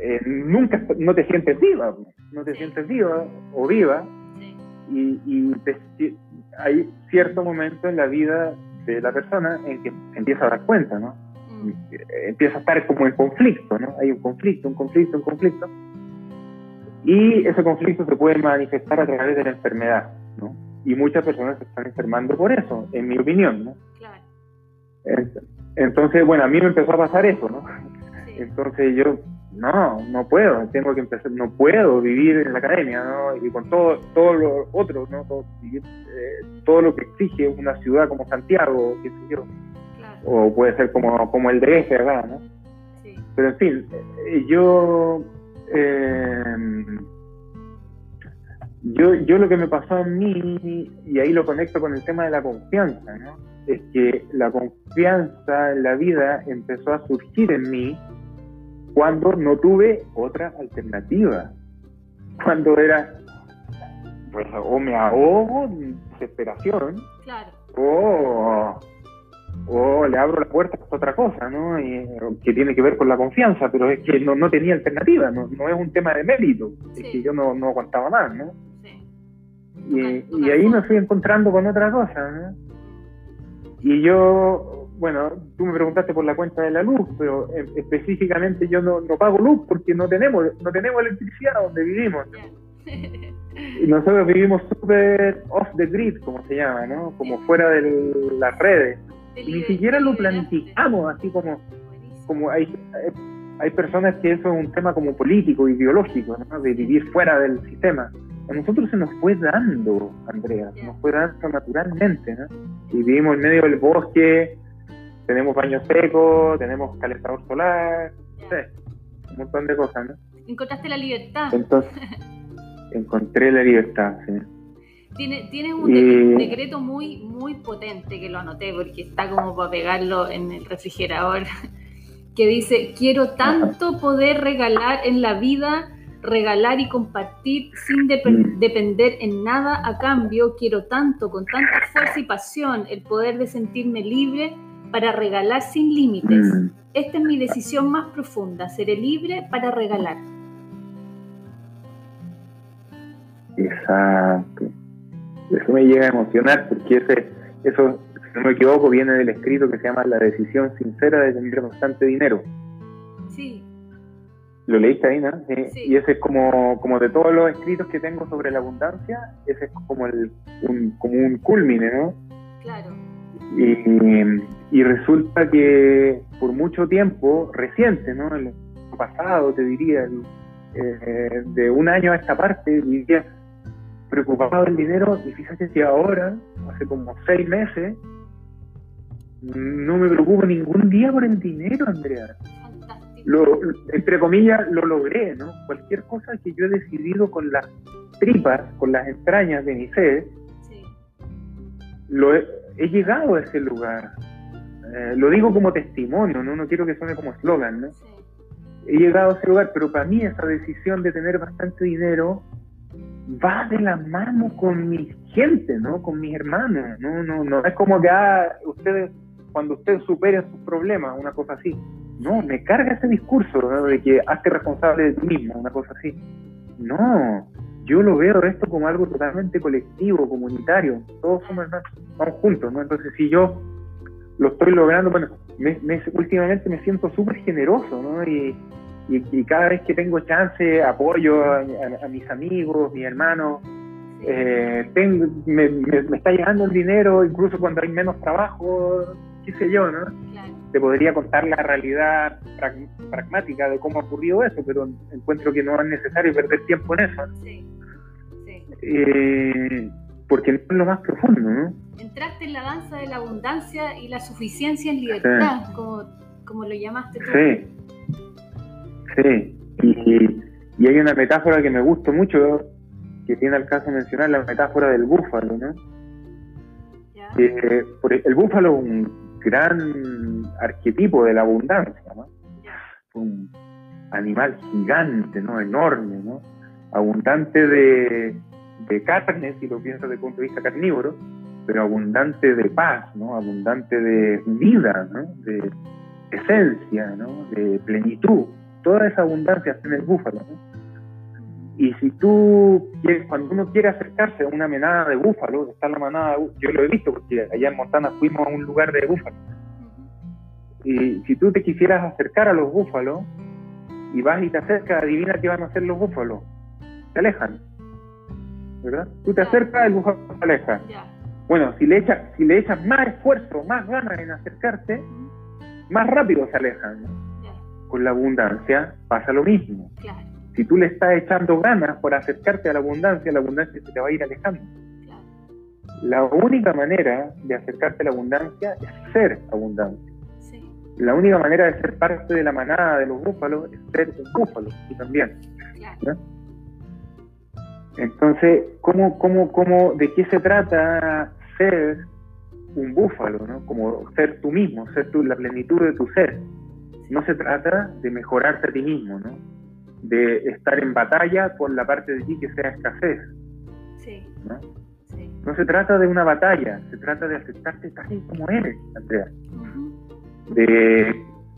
eh, nunca no te sientes viva, no te sientes viva o viva, y, y te, hay cierto momento en la vida de la persona en que empieza a dar cuenta, ¿no? Mm. Empieza a estar como en conflicto, ¿no? Hay un conflicto, un conflicto, un conflicto. Y ese conflicto se puede manifestar a través de la enfermedad, ¿no? Y muchas personas se están enfermando por eso, en mi opinión, ¿no? Claro. Entonces, bueno, a mí me empezó a pasar eso, ¿no? Entonces yo no, no puedo, tengo que empezar, no puedo vivir en la academia, ¿no? Y con todo, todo lo otro, ¿no? Todo, eh, todo lo que exige una ciudad como Santiago, qué sé yo. O puede ser como, como el DF acá, ¿no? Sí. Pero en fin, eh, yo, eh, yo, yo lo que me pasó a mí, y ahí lo conecto con el tema de la confianza, ¿no? Es que la confianza en la vida empezó a surgir en mí cuando no tuve otra alternativa. Cuando era, pues, o me ahogo en desesperación, o, o le abro la puerta a otra cosa, ¿no? que tiene que ver con la confianza, pero es que no, no tenía alternativa, no, no es un tema de mérito, es que yo no, no aguantaba más, ¿no? Y, y ahí me fui encontrando con otra cosa, ¿no? Y yo bueno, tú me preguntaste por la cuenta de la luz, pero eh, específicamente yo no, pago luz porque no tenemos, no tenemos electricidad donde vivimos. Y nosotros vivimos súper off the grid, como se llama, ¿no? Como fuera de las redes. Y ni siquiera lo planificamos, así como, como hay, hay personas que eso es un tema como político, ideológico, ¿no? De vivir fuera del sistema. A nosotros se nos fue dando, Andrea, se nos fue dando naturalmente, ¿no? Y vivimos en medio del bosque, tenemos baño seco, tenemos calentador solar, un montón de cosas, ¿no? Encontraste la libertad. Entonces, encontré la libertad, sí. Tiene, tienes un decreto muy, muy potente que lo anoté porque está como para pegarlo en el refrigerador, que dice, quiero tanto poder regalar en la vida, regalar y compartir sin mm. depender en nada a cambio, quiero tanto, con tanta fuerza y pasión, el poder de sentirme libre para regalar sin límites. Mm. Esta es mi decisión más profunda, seré libre para regalar. Exacto. Eso me llega a emocionar porque ese, eso, si no me equivoco, viene del escrito que se llama La decisión sincera de tener bastante dinero. Sí. Lo leíste ahí, ¿no? Y ese es como, como de todos los escritos que tengo sobre la abundancia, ese es como, el, un, como un culmine, ¿no? Claro. Y, resulta que por mucho tiempo, reciente, ¿no? El pasado, te diría, eh, de un año a esta parte, diría, preocupado del dinero y fíjate que ahora, hace como seis meses, no me preocupo ningún día por el dinero, Andrea. Lo, entre comillas, lo logré, ¿no? Cualquier cosa que yo he decidido con las tripas, con las entrañas de mi ser, lo he, llegado a ese lugar. Eh, lo digo como testimonio, ¿no? No quiero que suene como eslogan, ¿no? He llegado a ese lugar, pero para mí esa decisión de tener bastante dinero va de la mano con mi gente, ¿no? Con mis hermanos, no, no, no es como que ah, ustedes, cuando ustedes superen sus problemas, una cosa así. No, me carga ese discurso de que hazte responsable de ti mismo, una cosa así. No, yo lo veo esto como algo totalmente colectivo, comunitario. Todos somos hermanos, vamos juntos, ¿no? Entonces, si yo lo estoy logrando, bueno, me, últimamente me siento súper generoso, ¿no? Y, y, cada vez que tengo chance apoyo a, mis amigos, mis hermanos. Eh, me, está llegando el dinero, incluso cuando hay menos trabajo, qué sé yo, ¿no? Te podría contar la realidad pragmática de cómo ha ocurrido eso, pero encuentro que no es necesario perder tiempo en eso. Sí, sí. Eh, porque no es lo más profundo, ¿no? Entraste en la danza de la abundancia y la suficiencia en libertad, como, como lo llamaste tú. Sí. Sí, y, hay una metáfora que me gusta mucho, que tiene al caso mencionar, la metáfora del búfalo, ¿no? el búfalo es un gran arquetipo de la abundancia, ¿no? Un animal gigante, ¿no? Enorme, ¿no? Abundante de, de carne, si lo piensas desde el punto de vista carnívoro, pero abundante de paz, ¿no? Abundante de vida, ¿no? De esencia, ¿no? De plenitud toda esa abundancia está en el búfalo. Y si tú, quieres, cuando uno quiere acercarse a una manada de búfalos, está la manada, yo lo he visto porque allá en Montana fuimos a un lugar de búfalos. Y si tú te quisieras acercar a los búfalos y vas y te acercas, adivina qué van a hacer los búfalos. Se alejan. ¿Verdad? Tú te acercas, el búfalo se aleja. Bueno, si le, echas, si le echas más esfuerzo, más ganas en acercarse, más rápido se alejan con la abundancia pasa lo mismo. Si tú le estás echando ganas por acercarte a la abundancia, la abundancia se te va a ir alejando. La única manera de acercarte a la abundancia es ser abundante. La única manera de ser parte de la manada de los búfalos es ser un búfalo, tú también. Entonces, ¿cómo, cómo, cómo, ¿de qué se trata ser un búfalo? ¿no? Como ser tú mismo, ser tú, la plenitud de tu ser no se trata de mejorarte a ti mismo, ¿no? De estar en batalla por la parte de ti que sea escasez. Sí. ¿no? No se trata de una batalla, se trata de aceptarte tal y como eres, Andrea. De,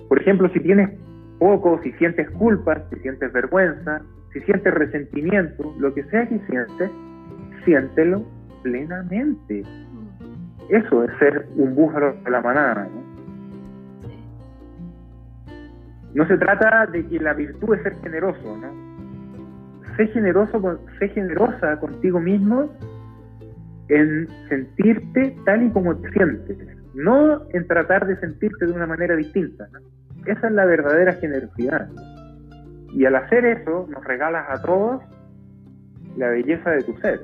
por ejemplo, si tienes poco, si sientes culpa, si sientes vergüenza, si sientes resentimiento, lo que sea que sientes, siéntelo plenamente. Eso es ser un búfalo de la manada, ¿no? No se trata de que la virtud es ser generoso, ¿no? Sé generoso, sé generosa contigo mismo en sentirte tal y como te sientes, no en tratar de sentirte de una manera distinta. Esa es la verdadera generosidad. Y al hacer eso, nos regalas a todos la belleza de tu ser.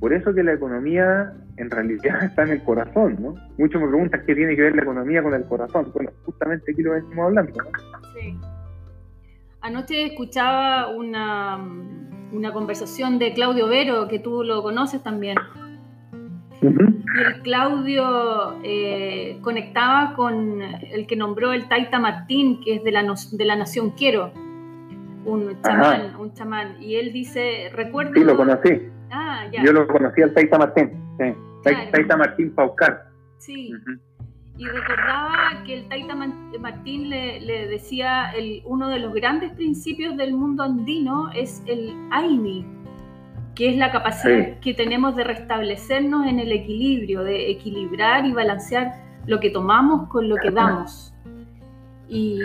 Por eso que la economía en realidad está en el corazón, ¿no? Muchos me preguntan qué tiene que ver la economía con el corazón. Bueno, justamente aquí lo venimos hablando, ¿no? Sí. Anoche escuchaba una, una conversación de Claudio Vero, que tú lo conoces también. Y el Claudio eh, conectaba con el que nombró el Taita Martín, que es de la, de la Nación Quiero, un chamán, un chamán. Y él dice, recuerdo... Sí, lo conocí. Ah, ya. Yo lo conocí al Taita Martín, sí. Taita Martín Paucar. Sí. Y recordaba que el Taita Martín le, decía, el, uno de los grandes principios del mundo andino es el Aini, que es la capacidad que tenemos de restablecernos en el equilibrio, de equilibrar y balancear lo que tomamos con lo que damos. Y,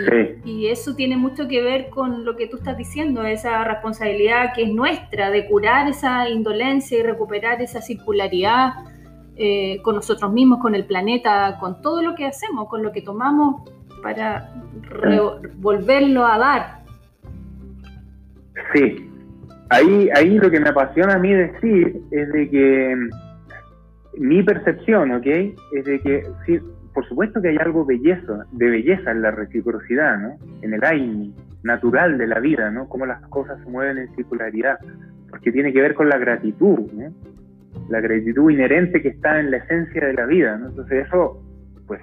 y, eso tiene mucho que ver con lo que tú estás diciendo, esa responsabilidad que es nuestra de curar esa indolencia y recuperar esa circularidad eh, con nosotros mismos, con el planeta, con todo lo que hacemos, con lo que tomamos para volverlo a dar. Sí, ahí, ahí lo que me apasiona a mí decir es de que mi percepción, ¿ok? Es de que, por supuesto que hay algo belleza, de belleza en la reciprocidad, ¿no? En el aire natural de la vida, ¿no? Cómo las cosas se mueven en circularidad, porque tiene que ver con la gratitud, ¿no? La gratitud inherente que está en la esencia de la vida, ¿no? Entonces eso, pues,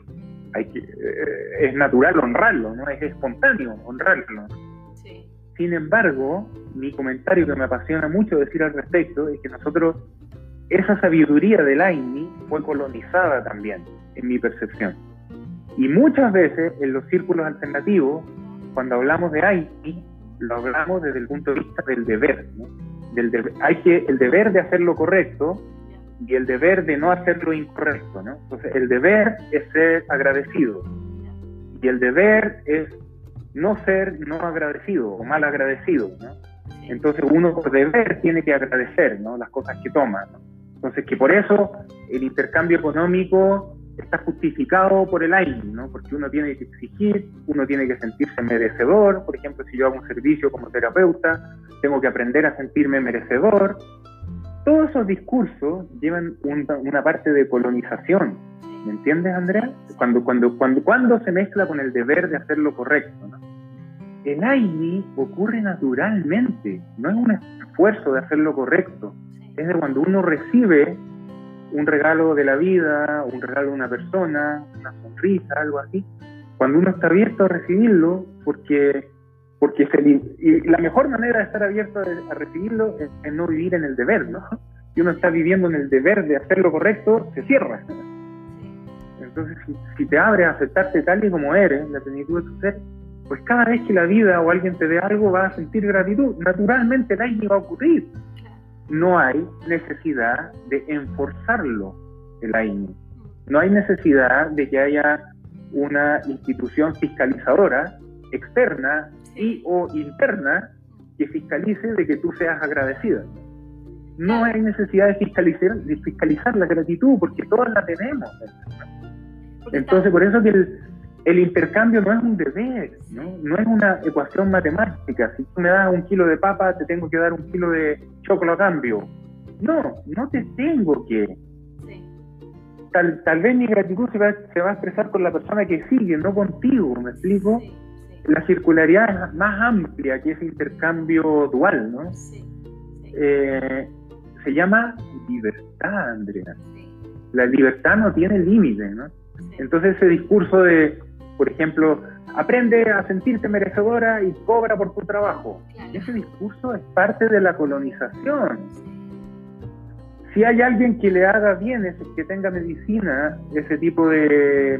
hay que, eh, es natural honrarlo, ¿no? Es espontáneo honrarlo. Sin embargo, mi comentario que me apasiona mucho decir al respecto es que nosotros, esa sabiduría del Aini fue colonizada también, en mi percepción. Y muchas veces en los círculos alternativos, cuando hablamos de Aini, lo hablamos desde el punto de vista del deber. Del hay que el deber de hacer lo correcto y el deber de no hacer lo incorrecto. ¿no? Entonces, el deber es ser agradecido y el deber es no ser no agradecido o mal agradecido. ¿no? Entonces uno por deber tiene que agradecer ¿no? las cosas que toma. Entonces que por eso el intercambio económico está justificado por el aire, ¿no? porque uno tiene que exigir, uno tiene que sentirse merecedor, por ejemplo, si yo hago un servicio como terapeuta, tengo que aprender a sentirme merecedor. Todos esos discursos llevan una, parte de colonización, ¿me entiendes, Andrea? Cuando, cuando, cuando, cuando se mezcla con el deber de hacer lo correcto. ¿no? el AINI ocurre naturalmente, no es un esfuerzo de hacer lo correcto, es de cuando uno recibe un regalo de la vida, un regalo de una persona, una sonrisa, algo así, cuando uno está abierto a recibirlo, porque, porque y la mejor manera de estar abierto a recibirlo es, no vivir en el deber, ¿no? Si uno está viviendo en el deber de hacer lo correcto, se cierra. Entonces, si, te abres a aceptarte tal y como eres, la plenitud de tu ser, pues cada vez que la vida o alguien te dé algo vas a sentir gratitud. Naturalmente el aire va a ocurrir. No hay necesidad de enforzarlo el aire. No hay necesidad de que haya una institución fiscalizadora externa y o interna que fiscalice de que tú seas agradecida. No hay necesidad de fiscalizar, de fiscalizar la gratitud porque todas la tenemos. Entonces, por eso que el, el intercambio no es un deber, ¿no? es una ecuación matemática. Si tú me das un kilo de papa, te tengo que dar un kilo de chocolate a cambio. No, no te tengo que. Tal, tal vez mi gratitud se va, se va a expresar con la persona que sigue, no contigo, ¿me explico? La circularidad es más amplia que ese intercambio dual, ¿no? Eh, se llama libertad, Andrea. La libertad no tiene límite, ¿no? Entonces ese discurso de por ejemplo, aprende a sentirte merecedora y cobra por tu trabajo. Ese discurso es parte de la colonización. Si hay alguien que le haga bien, que tenga medicina, ese tipo de,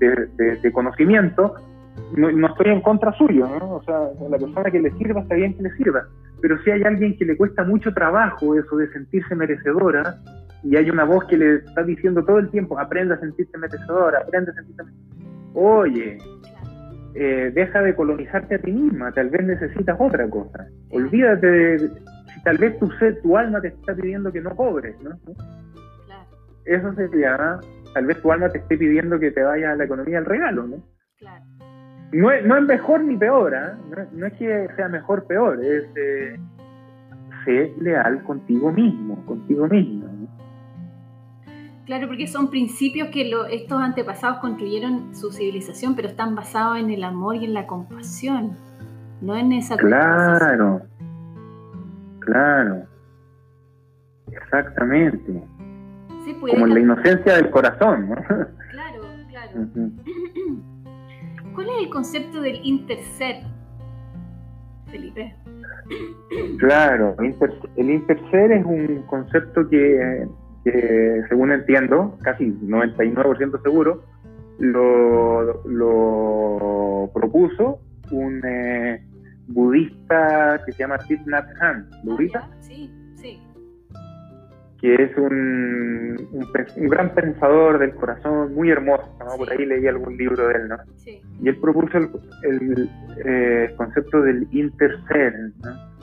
de, conocimiento, no, estoy en contra suyo, ¿no? O sea, la persona que le sirva está bien que le sirva. Pero si hay alguien que le cuesta mucho trabajo eso de sentirse merecedora, y hay una voz que le está diciendo todo el tiempo, aprende a sentirte merecedora, aprende a sentirte Oye, eh, deja de colonizarte a ti misma, tal vez necesitas otra cosa. Olvídate de, si tal vez tu, tu alma te está pidiendo que no cobres, ¿no? Claro. Eso sería, tal vez tu alma te esté pidiendo que te vayas a la economía al regalo, ¿no? Claro. No es, no es mejor ni peor, ¿eh? no, es que sea mejor peor, es eh, ser leal contigo mismo, contigo mismo. Claro, porque son principios que estos antepasados construyeron su civilización, pero están basados en el amor y en la compasión, no en esa Claro, claro, exactamente. Como en la inocencia del corazón, ¿no? Claro, claro. ¿Cuál es el concepto del interser, Felipe? Claro, el interser es un concepto que que según entiendo, casi 99% seguro, lo, lo, propuso un eh, budista que se llama Thich Nhat Hanh, ¿budista? Ah, sí, sí. Que es un, un, gran pensador del corazón, muy hermoso, ¿no? Por ahí leí algún libro de él, ¿no? Sí. Y él propuso el, el eh, concepto del interser, ¿no?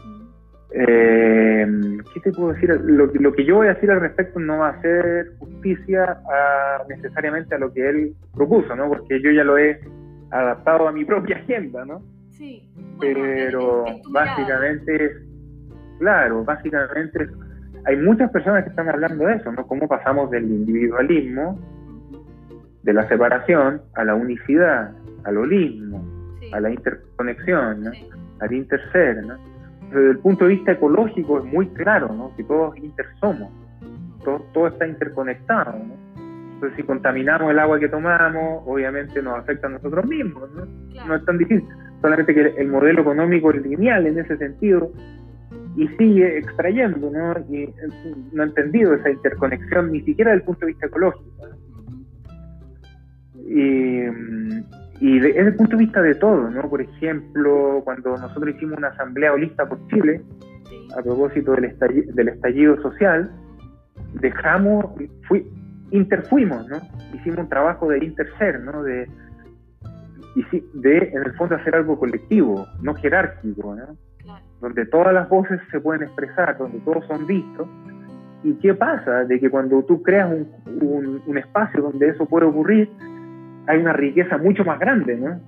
Eh, ¿Qué te puedo decir? Lo, que yo voy a decir al respecto no va a hacer justicia necesariamente a lo que él propuso, ¿no? Porque yo ya lo he adaptado a mi propia agenda, ¿no? Sí. Pero básicamente, claro, básicamente hay muchas personas que están hablando de eso, ¿no? Cómo pasamos del individualismo, de la separación, a la unicidad, al holismo, a la interconexión, ¿no? al interser, ¿no? Desde el punto de vista ecológico es muy claro, ¿no? Que todos intersomos, todo, todo está interconectado, ¿no? Entonces, si contaminamos el agua que tomamos, obviamente nos afecta a nosotros mismos, ¿no? No es tan difícil. Solamente que el modelo económico es lineal en ese sentido y sigue extrayendo, ¿no? Y no ha entendido esa interconexión ni siquiera desde el punto de vista ecológico. Y, y desde el punto de vista de todo, ¿no? Por ejemplo, cuando nosotros hicimos una asamblea holista por Chile, a propósito del estallido, del estallido social, dejamos, fui, interfuimos, ¿no? Hicimos un trabajo de interser, ¿no? De, de, en el fondo, hacer algo colectivo, no jerárquico, ¿no? Donde todas las voces se pueden expresar, donde todos son vistos. ¿Y qué pasa? De que cuando tú creas un, un espacio donde eso puede ocurrir, hay una riqueza mucho más grande, ¿no?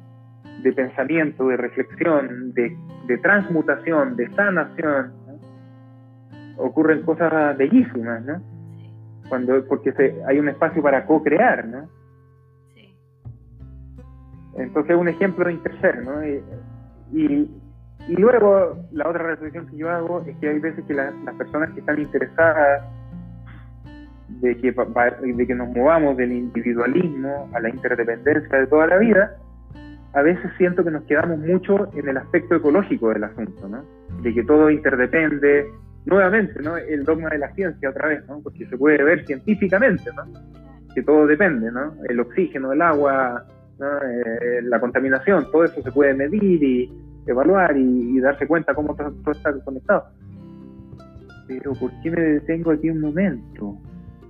De pensamiento, de reflexión, de, transmutación, de sanación. Ocurren cosas bellísimas, ¿no? Cuando, porque hay un espacio para co-crear, ¿no? Sí. Entonces, un ejemplo de interser, ¿no? Y, luego, la otra reflexión que yo hago es que hay veces que las personas que están interesadas de que, de que nos movamos del individualismo a la interdependencia de toda la vida, a veces siento que nos quedamos mucho en el aspecto ecológico del asunto, ¿no? De que todo interdepende, nuevamente, ¿no? El dogma de la ciencia otra vez, ¿no? Porque se puede ver científicamente, ¿no? Que todo depende, ¿no? El oxígeno, el agua, eh, la contaminación, todo eso se puede medir y evaluar y, darse cuenta cómo todo, todo está conectado. Pero ¿por qué me detengo aquí un momento?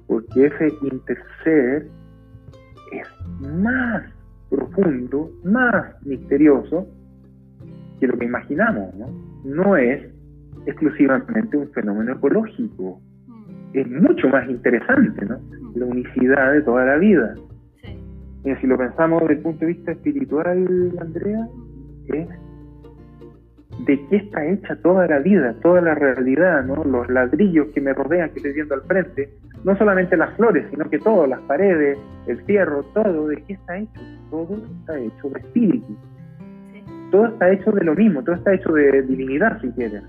Porque ese interser es más profundo, más misterioso que lo que imaginamos, ¿no? No es exclusivamente un fenómeno ecológico, mm. es mucho más interesante, ¿no? Mm. La unicidad de toda la vida. Y si lo pensamos desde el punto de vista espiritual, Andrea, es de qué está hecha toda la vida, toda la realidad, ¿no? Los ladrillos que me rodean, que estoy viendo al frente, no solamente las flores, sino que todo, las paredes, el fierro, todo, ¿de qué está hecho? Todo está hecho de espíritu. Todo está hecho de lo mismo, todo está hecho de divinidad, si quieren.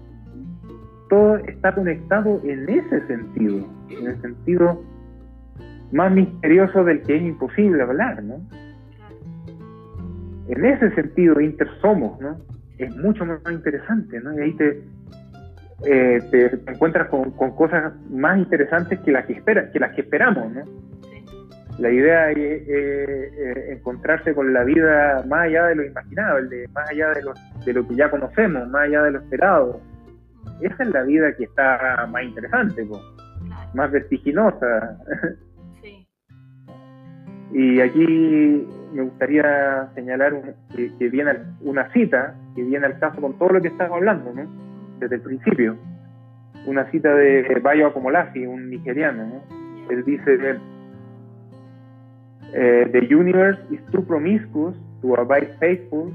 Todo está conectado en ese sentido, en el sentido más misterioso del que es imposible hablar, ¿no? En ese sentido, intersomos, ¿no? Es mucho más interesante, ¿no? Y ahí te, eh, te, encuentras con, cosas más interesantes que las que, espera, que, las que esperamos. ¿no? La idea es eh, encontrarse con la vida más allá de lo imaginable, más allá de lo, de lo que ya conocemos, más allá de lo esperado. Esa es la vida que está más interesante, más vertiginosa. Y aquí me gustaría señalar que, viene una cita que viene al caso con todo lo que estamos hablando, ¿no? Desde el principio. Una cita de Bayo Akomolafi, un nigeriano. ¿no? Él dice, eh, The universe is too promiscuous to abide faithful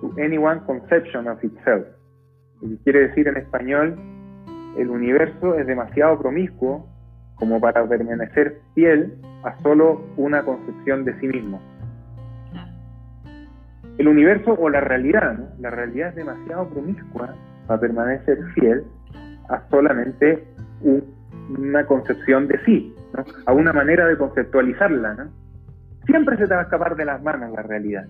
to anyone's conception of itself. quiere decir en español, el universo es demasiado promiscuo como para permanecer fiel a solo una concepción de sí mismo. El universo o la realidad, ¿no? la realidad es demasiado promiscua para permanecer fiel a solamente una concepción de sí, ¿no? a una manera de conceptualizarla. ¿no? Siempre se te va a escapar de las manos la realidad.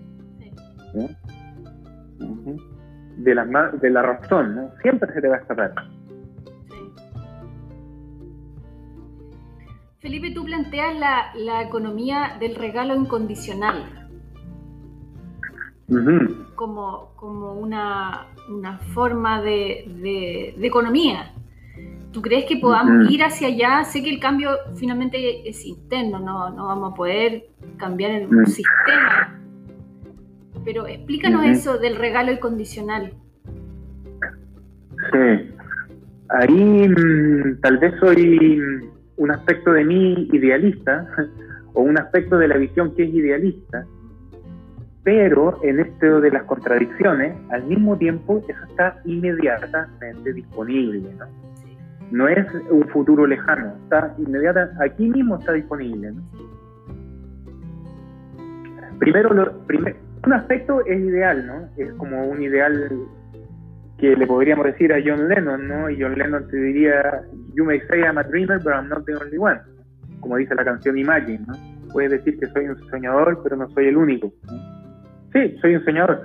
De, la, de la razón, ¿no? siempre se te va a escapar. Felipe, tú planteas la, economía del regalo incondicional como, como una, forma de, economía. ¿Tú crees que podamos ir hacia allá? Sé que el cambio finalmente es interno, no, no vamos a poder cambiar el sistema. Pero explícanos eso del regalo incondicional. Sí. Ahí mm, tal vez soy un aspecto de mí idealista o un aspecto de la visión que es idealista, pero en esto de las contradicciones, al mismo tiempo eso está inmediatamente disponible. ¿no? no es un futuro lejano, está inmediata, aquí mismo está disponible. Primero, lo, un aspecto es ideal, ¿no? Es como un ideal que le podríamos decir a John Lennon, ¿no? Y John Lennon te diría, you may say I'm a dreamer, but I'm not the only one, como dice la canción Imagine, ¿no? Puedes decir que soy un soñador, pero no soy el único. Sí, soy un soñador.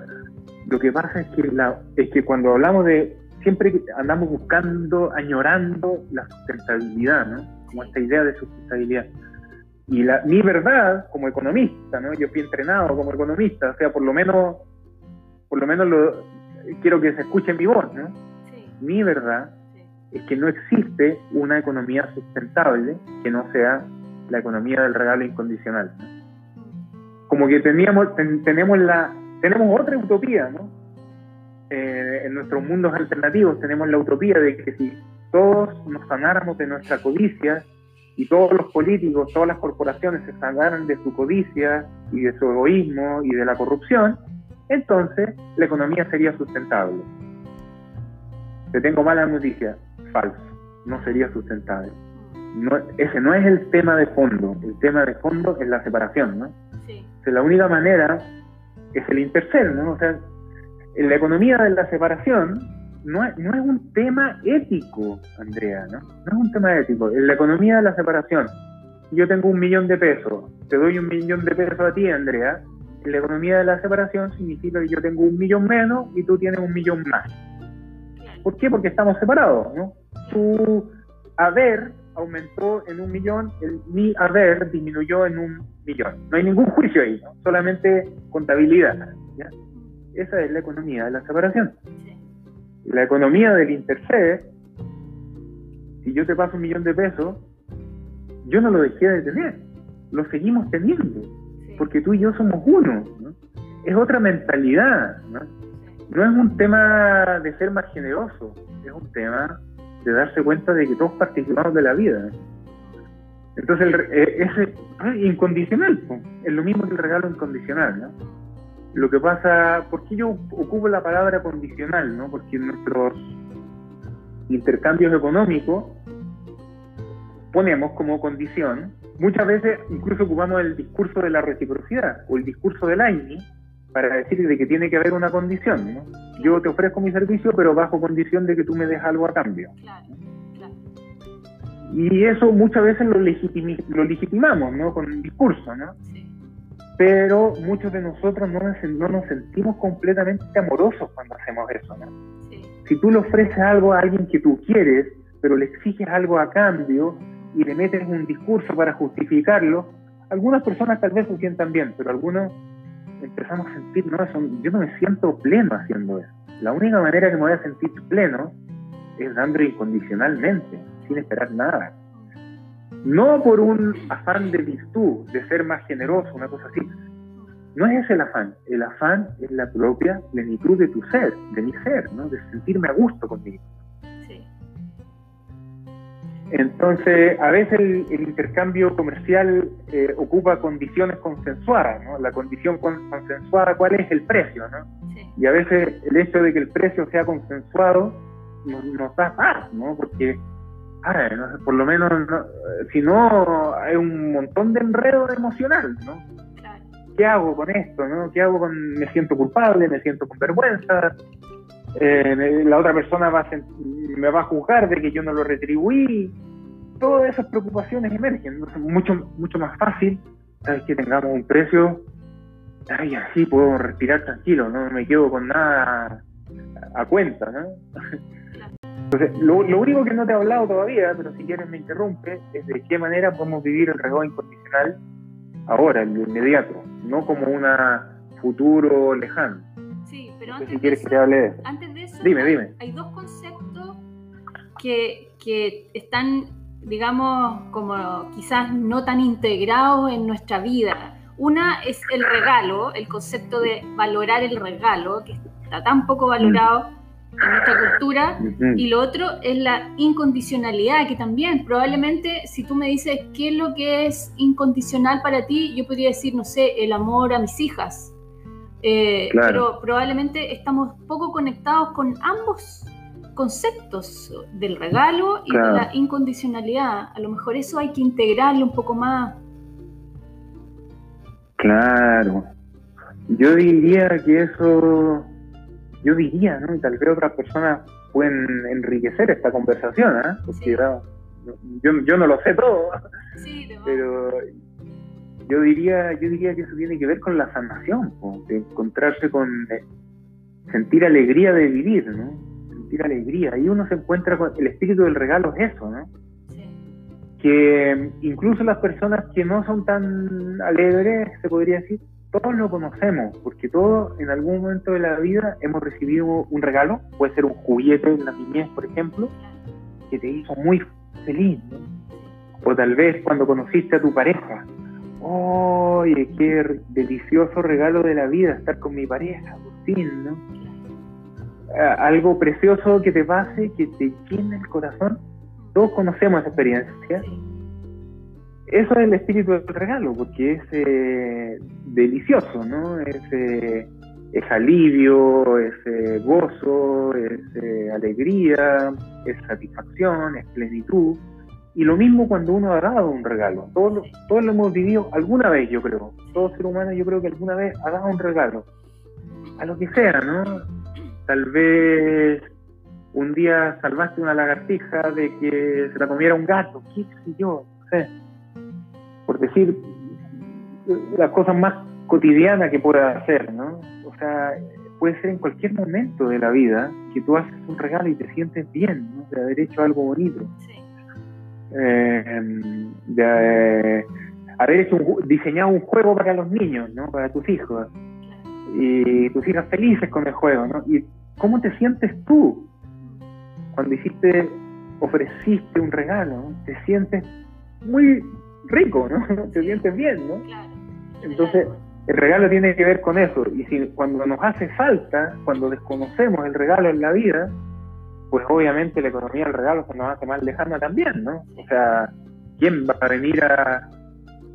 Lo que pasa es que, la, es que cuando hablamos de, siempre andamos buscando, añorando la sustentabilidad, ¿no? Como esta idea de sustentabilidad. Y la, mi verdad como economista, ¿no? Yo fui entrenado como economista, o sea, por lo menos, por lo menos lo, quiero que se escuche mi voz, ¿no? Mi verdad es que no existe una economía sustentable que no sea la economía del regalo incondicional. Como que teníamos, tenemos, la, tenemos otra utopía, ¿no? Eh, en nuestros mundos alternativos tenemos la utopía de que si todos nos sanáramos de nuestra codicia y todos los políticos, todas las corporaciones se sanaran de su codicia y de su egoísmo y de la corrupción, entonces la economía sería sustentable. Te tengo mala noticia, falso, no sería sustentable. No, ese no es el tema de fondo, el tema de fondo es la separación, ¿no? Sí. la única manera es el intercel, ¿no? O sea, en la economía de la separación no es, no es un tema ético, Andrea, ¿no? No es un tema ético. En la economía de la separación, yo tengo un millón de pesos, te doy un millón de pesos a ti, Andrea, la economía de la separación significa que yo tengo un millón menos y tú tienes un millón más. ¿Por qué? Porque estamos separados, ¿no? Tu haber aumentó en un millón, el, mi haber disminuyó en un millón. No hay ningún juicio ahí, ¿no? solamente contabilidad. Esa es la economía de la separación. La economía del intercede, si yo te paso un millón de pesos, yo no lo dejé de tener, lo seguimos teniendo porque tú y yo somos uno. Es otra mentalidad. ¿no? no es un tema de ser más generoso, es un tema de darse cuenta de que todos participamos de la vida. Entonces, eh, es incondicional, es lo mismo que el regalo incondicional. ¿no? Lo que pasa, ¿por qué yo ocupo la palabra condicional? ¿no? Porque nuestros intercambios económicos ponemos como condición Muchas veces incluso ocupamos el discurso de la reciprocidad o el discurso del AINI para decir de que tiene que haber una condición. ¿no? Yo te ofrezco mi servicio, pero bajo condición de que tú me des algo a cambio. Y eso muchas veces lo, lo legitimamos ¿no? con el discurso, ¿no? Pero muchos de nosotros no nos, no nos sentimos completamente amorosos cuando hacemos eso. ¿no? Si tú le ofreces algo a alguien que tú quieres, pero le exiges algo a cambio, y le meten un discurso para justificarlo, algunas personas tal vez se sientan bien, pero algunos empezamos a sentir, no, yo no me siento pleno haciendo eso. La única manera que me voy a sentir pleno es dando incondicionalmente, sin esperar nada. No por un afán de virtud, de ser más generoso, una cosa así. No es ese el afán. El afán es la propia plenitud de tu ser, de mi ser, ¿no? de sentirme a gusto conmigo. Entonces, a veces el, intercambio comercial eh, ocupa condiciones consensuadas, ¿no? La condición consensuada, ¿cuál es? El precio, ¿no? Y a veces el hecho de que el precio sea consensuado nos, da paz, ¿no? Porque ah, por lo menos, si no, hay un montón de enredo emocional, ¿no? ¿Qué hago con esto, no? ¿Qué hago con, me siento culpable, me siento con vergüenza, eh, la otra persona va me va a juzgar de que yo no lo retribuí, todas esas preocupaciones emergen, mucho, mucho más fácil, sabes que tengamos un precio, ay, así puedo respirar tranquilo, no me quedo con nada a, cuenta, ¿no? Entonces, lo, único que no te he hablado todavía, pero si quieres me interrumpe, es de qué manera podemos vivir el regalo incondicional ahora, en lo inmediato, no como un futuro lejano. Pero antes, si quieres que te hable de eso. antes de eso, dime, dime. hay dos conceptos que, que están, digamos, como quizás no tan integrados en nuestra vida. Una es el regalo, el concepto de valorar el regalo, que está tan poco valorado en nuestra cultura, y lo otro es la incondicionalidad, que también probablemente si tú me dices qué es lo que es incondicional para ti, yo podría decir, no sé, el amor a mis hijas, eh, pero probablemente estamos poco conectados con ambos conceptos del regalo y de la incondicionalidad. A lo mejor eso hay que integrarlo un poco más. Claro. Yo diría que eso yo diría, ¿no? Y tal vez otras personas pueden enriquecer esta conversación, ¿eh? Porque yo, yo no lo sé todo, pero yo diría, yo diría que eso tiene que ver con la sanación, de encontrarse con sentir alegría de vivir, ¿no? Sentir alegría. Y uno se encuentra con el espíritu del regalo es eso, ¿no? Que incluso las personas que no son tan alegres, se podría decir, todos lo conocemos, porque todos en algún momento de la vida hemos recibido un regalo, puede ser un juguete en la niñez, por ejemplo, que te hizo muy feliz. O tal vez cuando conociste a tu pareja, oye, qué delicioso regalo de la vida estar con mi pareja, ¿no? Algo precioso que te pase, que te llene el corazón. Todos conocemos esa experiencia eso es el espíritu del regalo, porque es eh, delicioso, ¿no? Es, eh, alivio, es eh, gozo, es alegría, es satisfacción, es plenitud. Y lo mismo cuando uno ha dado un regalo. Todos, todos lo hemos vivido alguna vez, yo creo. Todo ser humano yo creo que alguna vez ha dado un regalo. A lo que sea, ¿no? Tal vez un día salvaste una lagartija de que se la comiera un gato, qué sé yo, no sé por decir las cosas más cotidianas que pueda hacer, ¿no? O sea, puede ser en cualquier momento de la vida que tú haces un regalo y te sientes bien, ¿no? De haber hecho algo bonito. Sí. Eh, de haber hecho diseñado un juego para los niños, ¿no? Para tus hijos. Y tus hijas felices con el juego, ¿no? ¿Y cómo te sientes tú cuando hiciste, ofreciste un regalo? Te sientes muy rico, ¿no? Te sientes bien, ¿no? Entonces, el regalo tiene que ver con eso. Y si cuando nos hace falta, cuando desconocemos el regalo en la vida, pues obviamente la economía del regalo se nos hace más lejana también, ¿no? O sea, ¿quién va a venir a,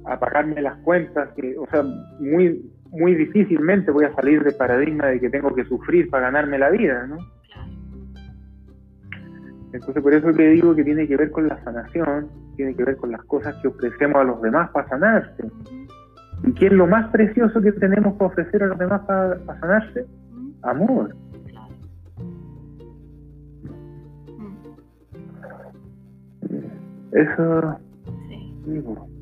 a pagarme las cuentas? Que, o sea, muy, muy difícilmente voy a salir del paradigma de que tengo que sufrir para ganarme la vida, ¿no? Entonces por eso te digo que tiene que ver con la sanación, tiene que ver con las cosas que ofrecemos a los demás para sanarse. ¿Y qué es lo más precioso que tenemos para ofrecer a los demás para, sanarse? Amor. Eso.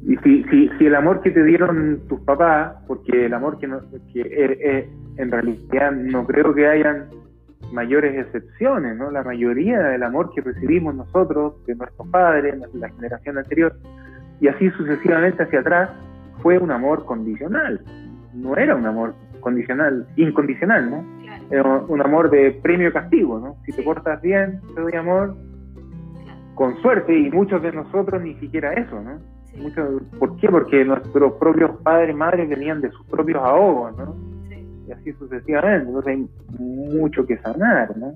Y si, si, si, el amor que te dieron tus papás, porque el amor que, no, que eh, eh, en realidad no creo que hayan mayores excepciones, ¿no? La mayoría del amor que recibimos nosotros, de nuestros padres, de la generación anterior, y así sucesivamente hacia atrás, fue un amor condicional. No era un amor condicional, incondicional, ¿no? Era un amor de premio castigo, ¿no? Si te portas bien, te doy amor, con suerte, y muchos de nosotros ni siquiera eso, ¿no? ¿Por qué? Porque nuestros propios padres y madres venían de sus propios ahogos, ¿no? y así sucesivamente. Entonces hay mucho que sanar, ¿no?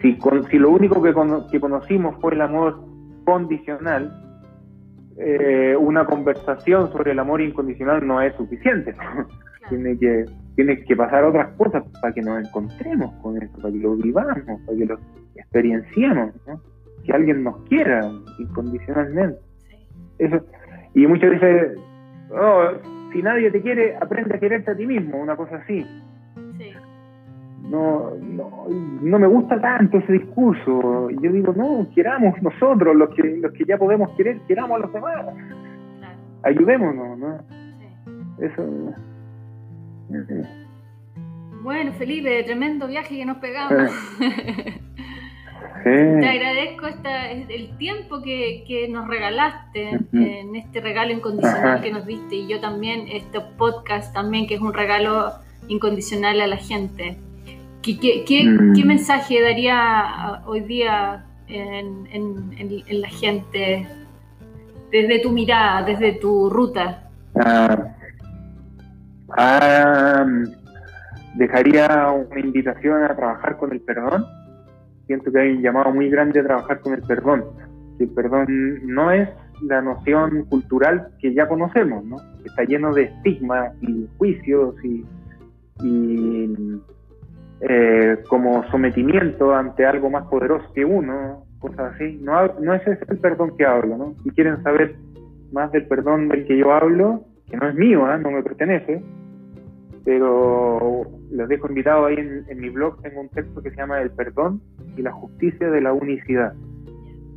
Si, si lo único que, que conocimos fue el amor condicional, eh, una conversación sobre el amor incondicional no es suficiente. tiene, que, tiene que pasar otras cosas para que nos encontremos con eso, para que lo vivamos, para que lo experienciemos. ¿no? Que alguien nos quiera incondicionalmente. Eso, y muchos dicen, oh, si nadie te quiere, aprende a quererte a ti mismo, una cosa así. No, no, no me gusta tanto ese discurso. Yo digo, no, queramos nosotros, los que, los que ya podemos querer, queramos a los demás. Ayudémonos, ¿no? Eso. Bueno, Felipe, tremendo viaje que nos pegamos. Te agradezco esta, el tiempo que, nos regalaste en este regalo incondicional que nos diste y yo también, este podcast también que es un regalo incondicional a la gente. ¿Qué, qué, mm. mensaje daría hoy día en, la gente desde tu mirada, desde tu ruta? Ah, ah, dejaría una invitación a trabajar con el perdón siento que hay un llamado muy grande a trabajar con el perdón. El perdón no es la noción cultural que ya conocemos, ¿no? Está lleno de estigmas y juicios y, eh, como sometimiento ante algo más poderoso que uno, cosas así. No, no es ese el perdón que hablo, ¿no? Si quieren saber más del perdón del que yo hablo, que no es mío, ¿eh? no me pertenece, pero los dejo invitados ahí en, mi blog, tengo un texto que se llama El perdón y la justicia de la unicidad.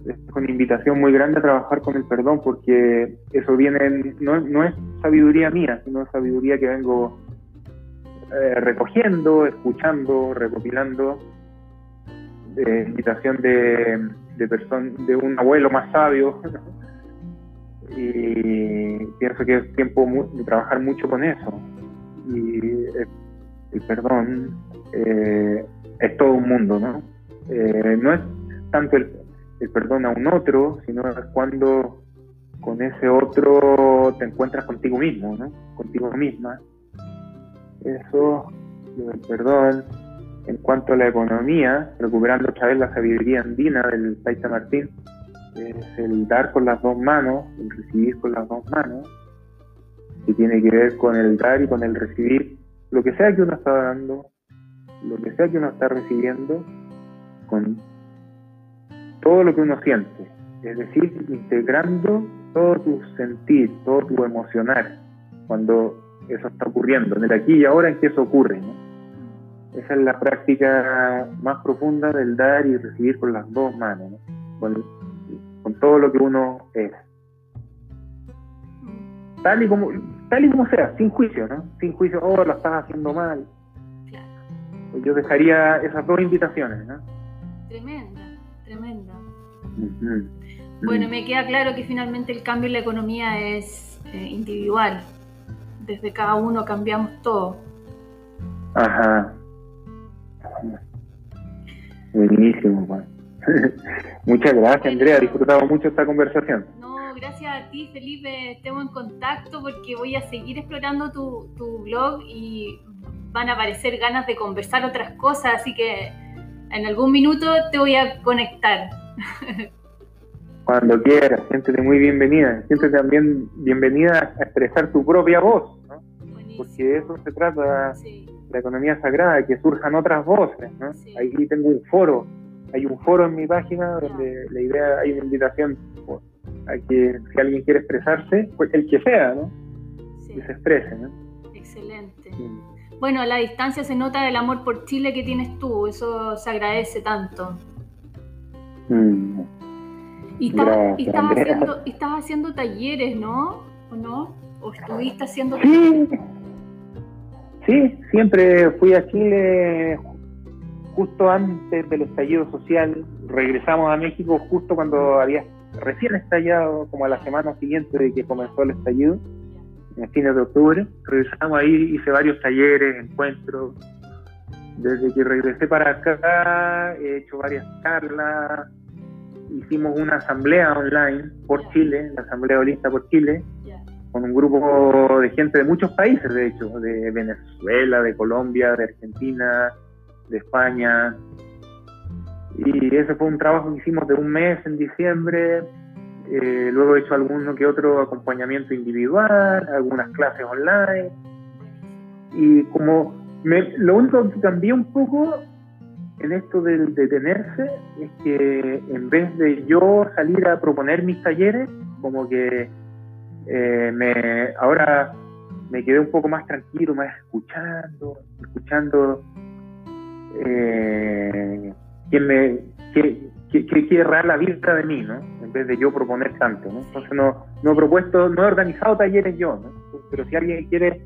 Es una invitación muy grande a trabajar con el perdón porque eso viene, no, es sabiduría mía, sino sabiduría que vengo eh, recogiendo, escuchando, recopilando, invitación de, de un abuelo más sabio. y pienso que es tiempo de trabajar mucho con eso y el, perdón eh, es todo un mundo, ¿no? Eh, no es tanto el, perdón a un otro, sino es cuando con ese otro te encuentras contigo mismo, ¿no? Contigo misma. Eso, el perdón. En cuanto a la economía, recuperando otra vez la sabiduría andina del Taita Martín, es el dar con las dos manos, el recibir con las dos manos, que tiene que ver con el dar y con el recibir, lo que sea que uno está dando, lo que sea que uno está recibiendo, con todo lo que uno siente, es decir, integrando todo tu sentir, todo tu emocionar, cuando eso está ocurriendo, en el aquí y ahora en que eso ocurre. Esa es la práctica más profunda del dar y recibir con las dos manos, con todo lo que uno es. Tal y como tal y como sea, sin juicio, ¿no? Sin juicio, oh, lo estás haciendo mal. Claro. Yo dejaría esas dos invitaciones, ¿no? Tremenda, tremenda. Bueno, me queda claro que finalmente el cambio en la economía es eh, individual. Desde cada uno cambiamos todo. Ajá. Buenísimo, Juan. Muchas gracias, Andrea. He disfrutado mucho esta conversación gracias a ti, Felipe, estemos en contacto porque voy a seguir explorando tu, blog y van a aparecer ganas de conversar otras cosas, así que en algún minuto te voy a conectar. Cuando quieras, siéntete muy bienvenida. Siéntete también bienvenida a expresar tu propia voz, ¿no? Porque de eso se trata la economía sagrada, que surjan otras voces, ¿no? Ahí tengo un foro, hay un foro en mi página donde la idea, hay una invitación a que si alguien quiere expresarse, pues el que sea, ¿no? Que se exprese, ¿no? Excelente. Bueno, a la distancia se nota el amor por Chile que tienes tú, eso se agradece tanto. Mm. Y, estás, haciendo, haciendo talleres, ¿no? ¿O no? ¿O estuviste haciendo sí. sí, siempre fui a Chile justo antes del estallido social. Regresamos a México justo cuando había recién estallado, como a la semana siguiente de que comenzó el estallido, en fines de octubre. Regresamos ahí, hice varios talleres, encuentros. Desde que regresé para acá, he hecho varias charlas. Hicimos una asamblea online por Chile, la Asamblea Holista por Chile, con un grupo de gente de muchos países, de hecho, de Venezuela, de Colombia, de Argentina, de España, y ese fue un trabajo que hicimos de un mes en diciembre. Eh, luego he hecho alguno que otro acompañamiento individual, algunas clases online. Y como me, lo único que cambié un poco en esto del detenerse es que en vez de yo salir a proponer mis talleres, como que eh, me ahora me quedé un poco más tranquilo, más escuchando, escuchando eh, quién me qué, qué, la vida de mí, ¿no? En vez de yo proponer tanto, ¿no? Entonces no, no he propuesto, no he organizado talleres yo, ¿no? Pero si alguien quiere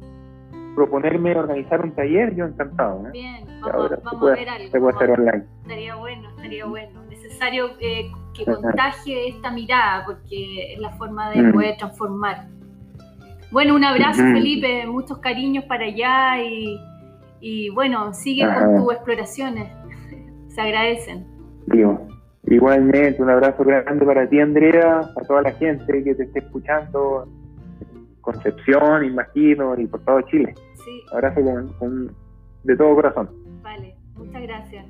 proponerme organizar un taller, yo encantado. ¿no? Bien, vamos, a ver algo. Se puede hacer online. Estaría bueno, estaría bueno. Necesario eh, que contagie esta mirada, porque es la forma de mm. poder transformar. Bueno, un abrazo, Felipe, muchos cariños para allá y, y bueno, sigue con tus exploraciones. Se agradecen. Digo, igualmente, un abrazo grande para ti, Andrea, a toda la gente que te esté escuchando Concepción, imagino, y por todo Chile. Sí. Abrazo con, de todo corazón. Vale, muchas gracias.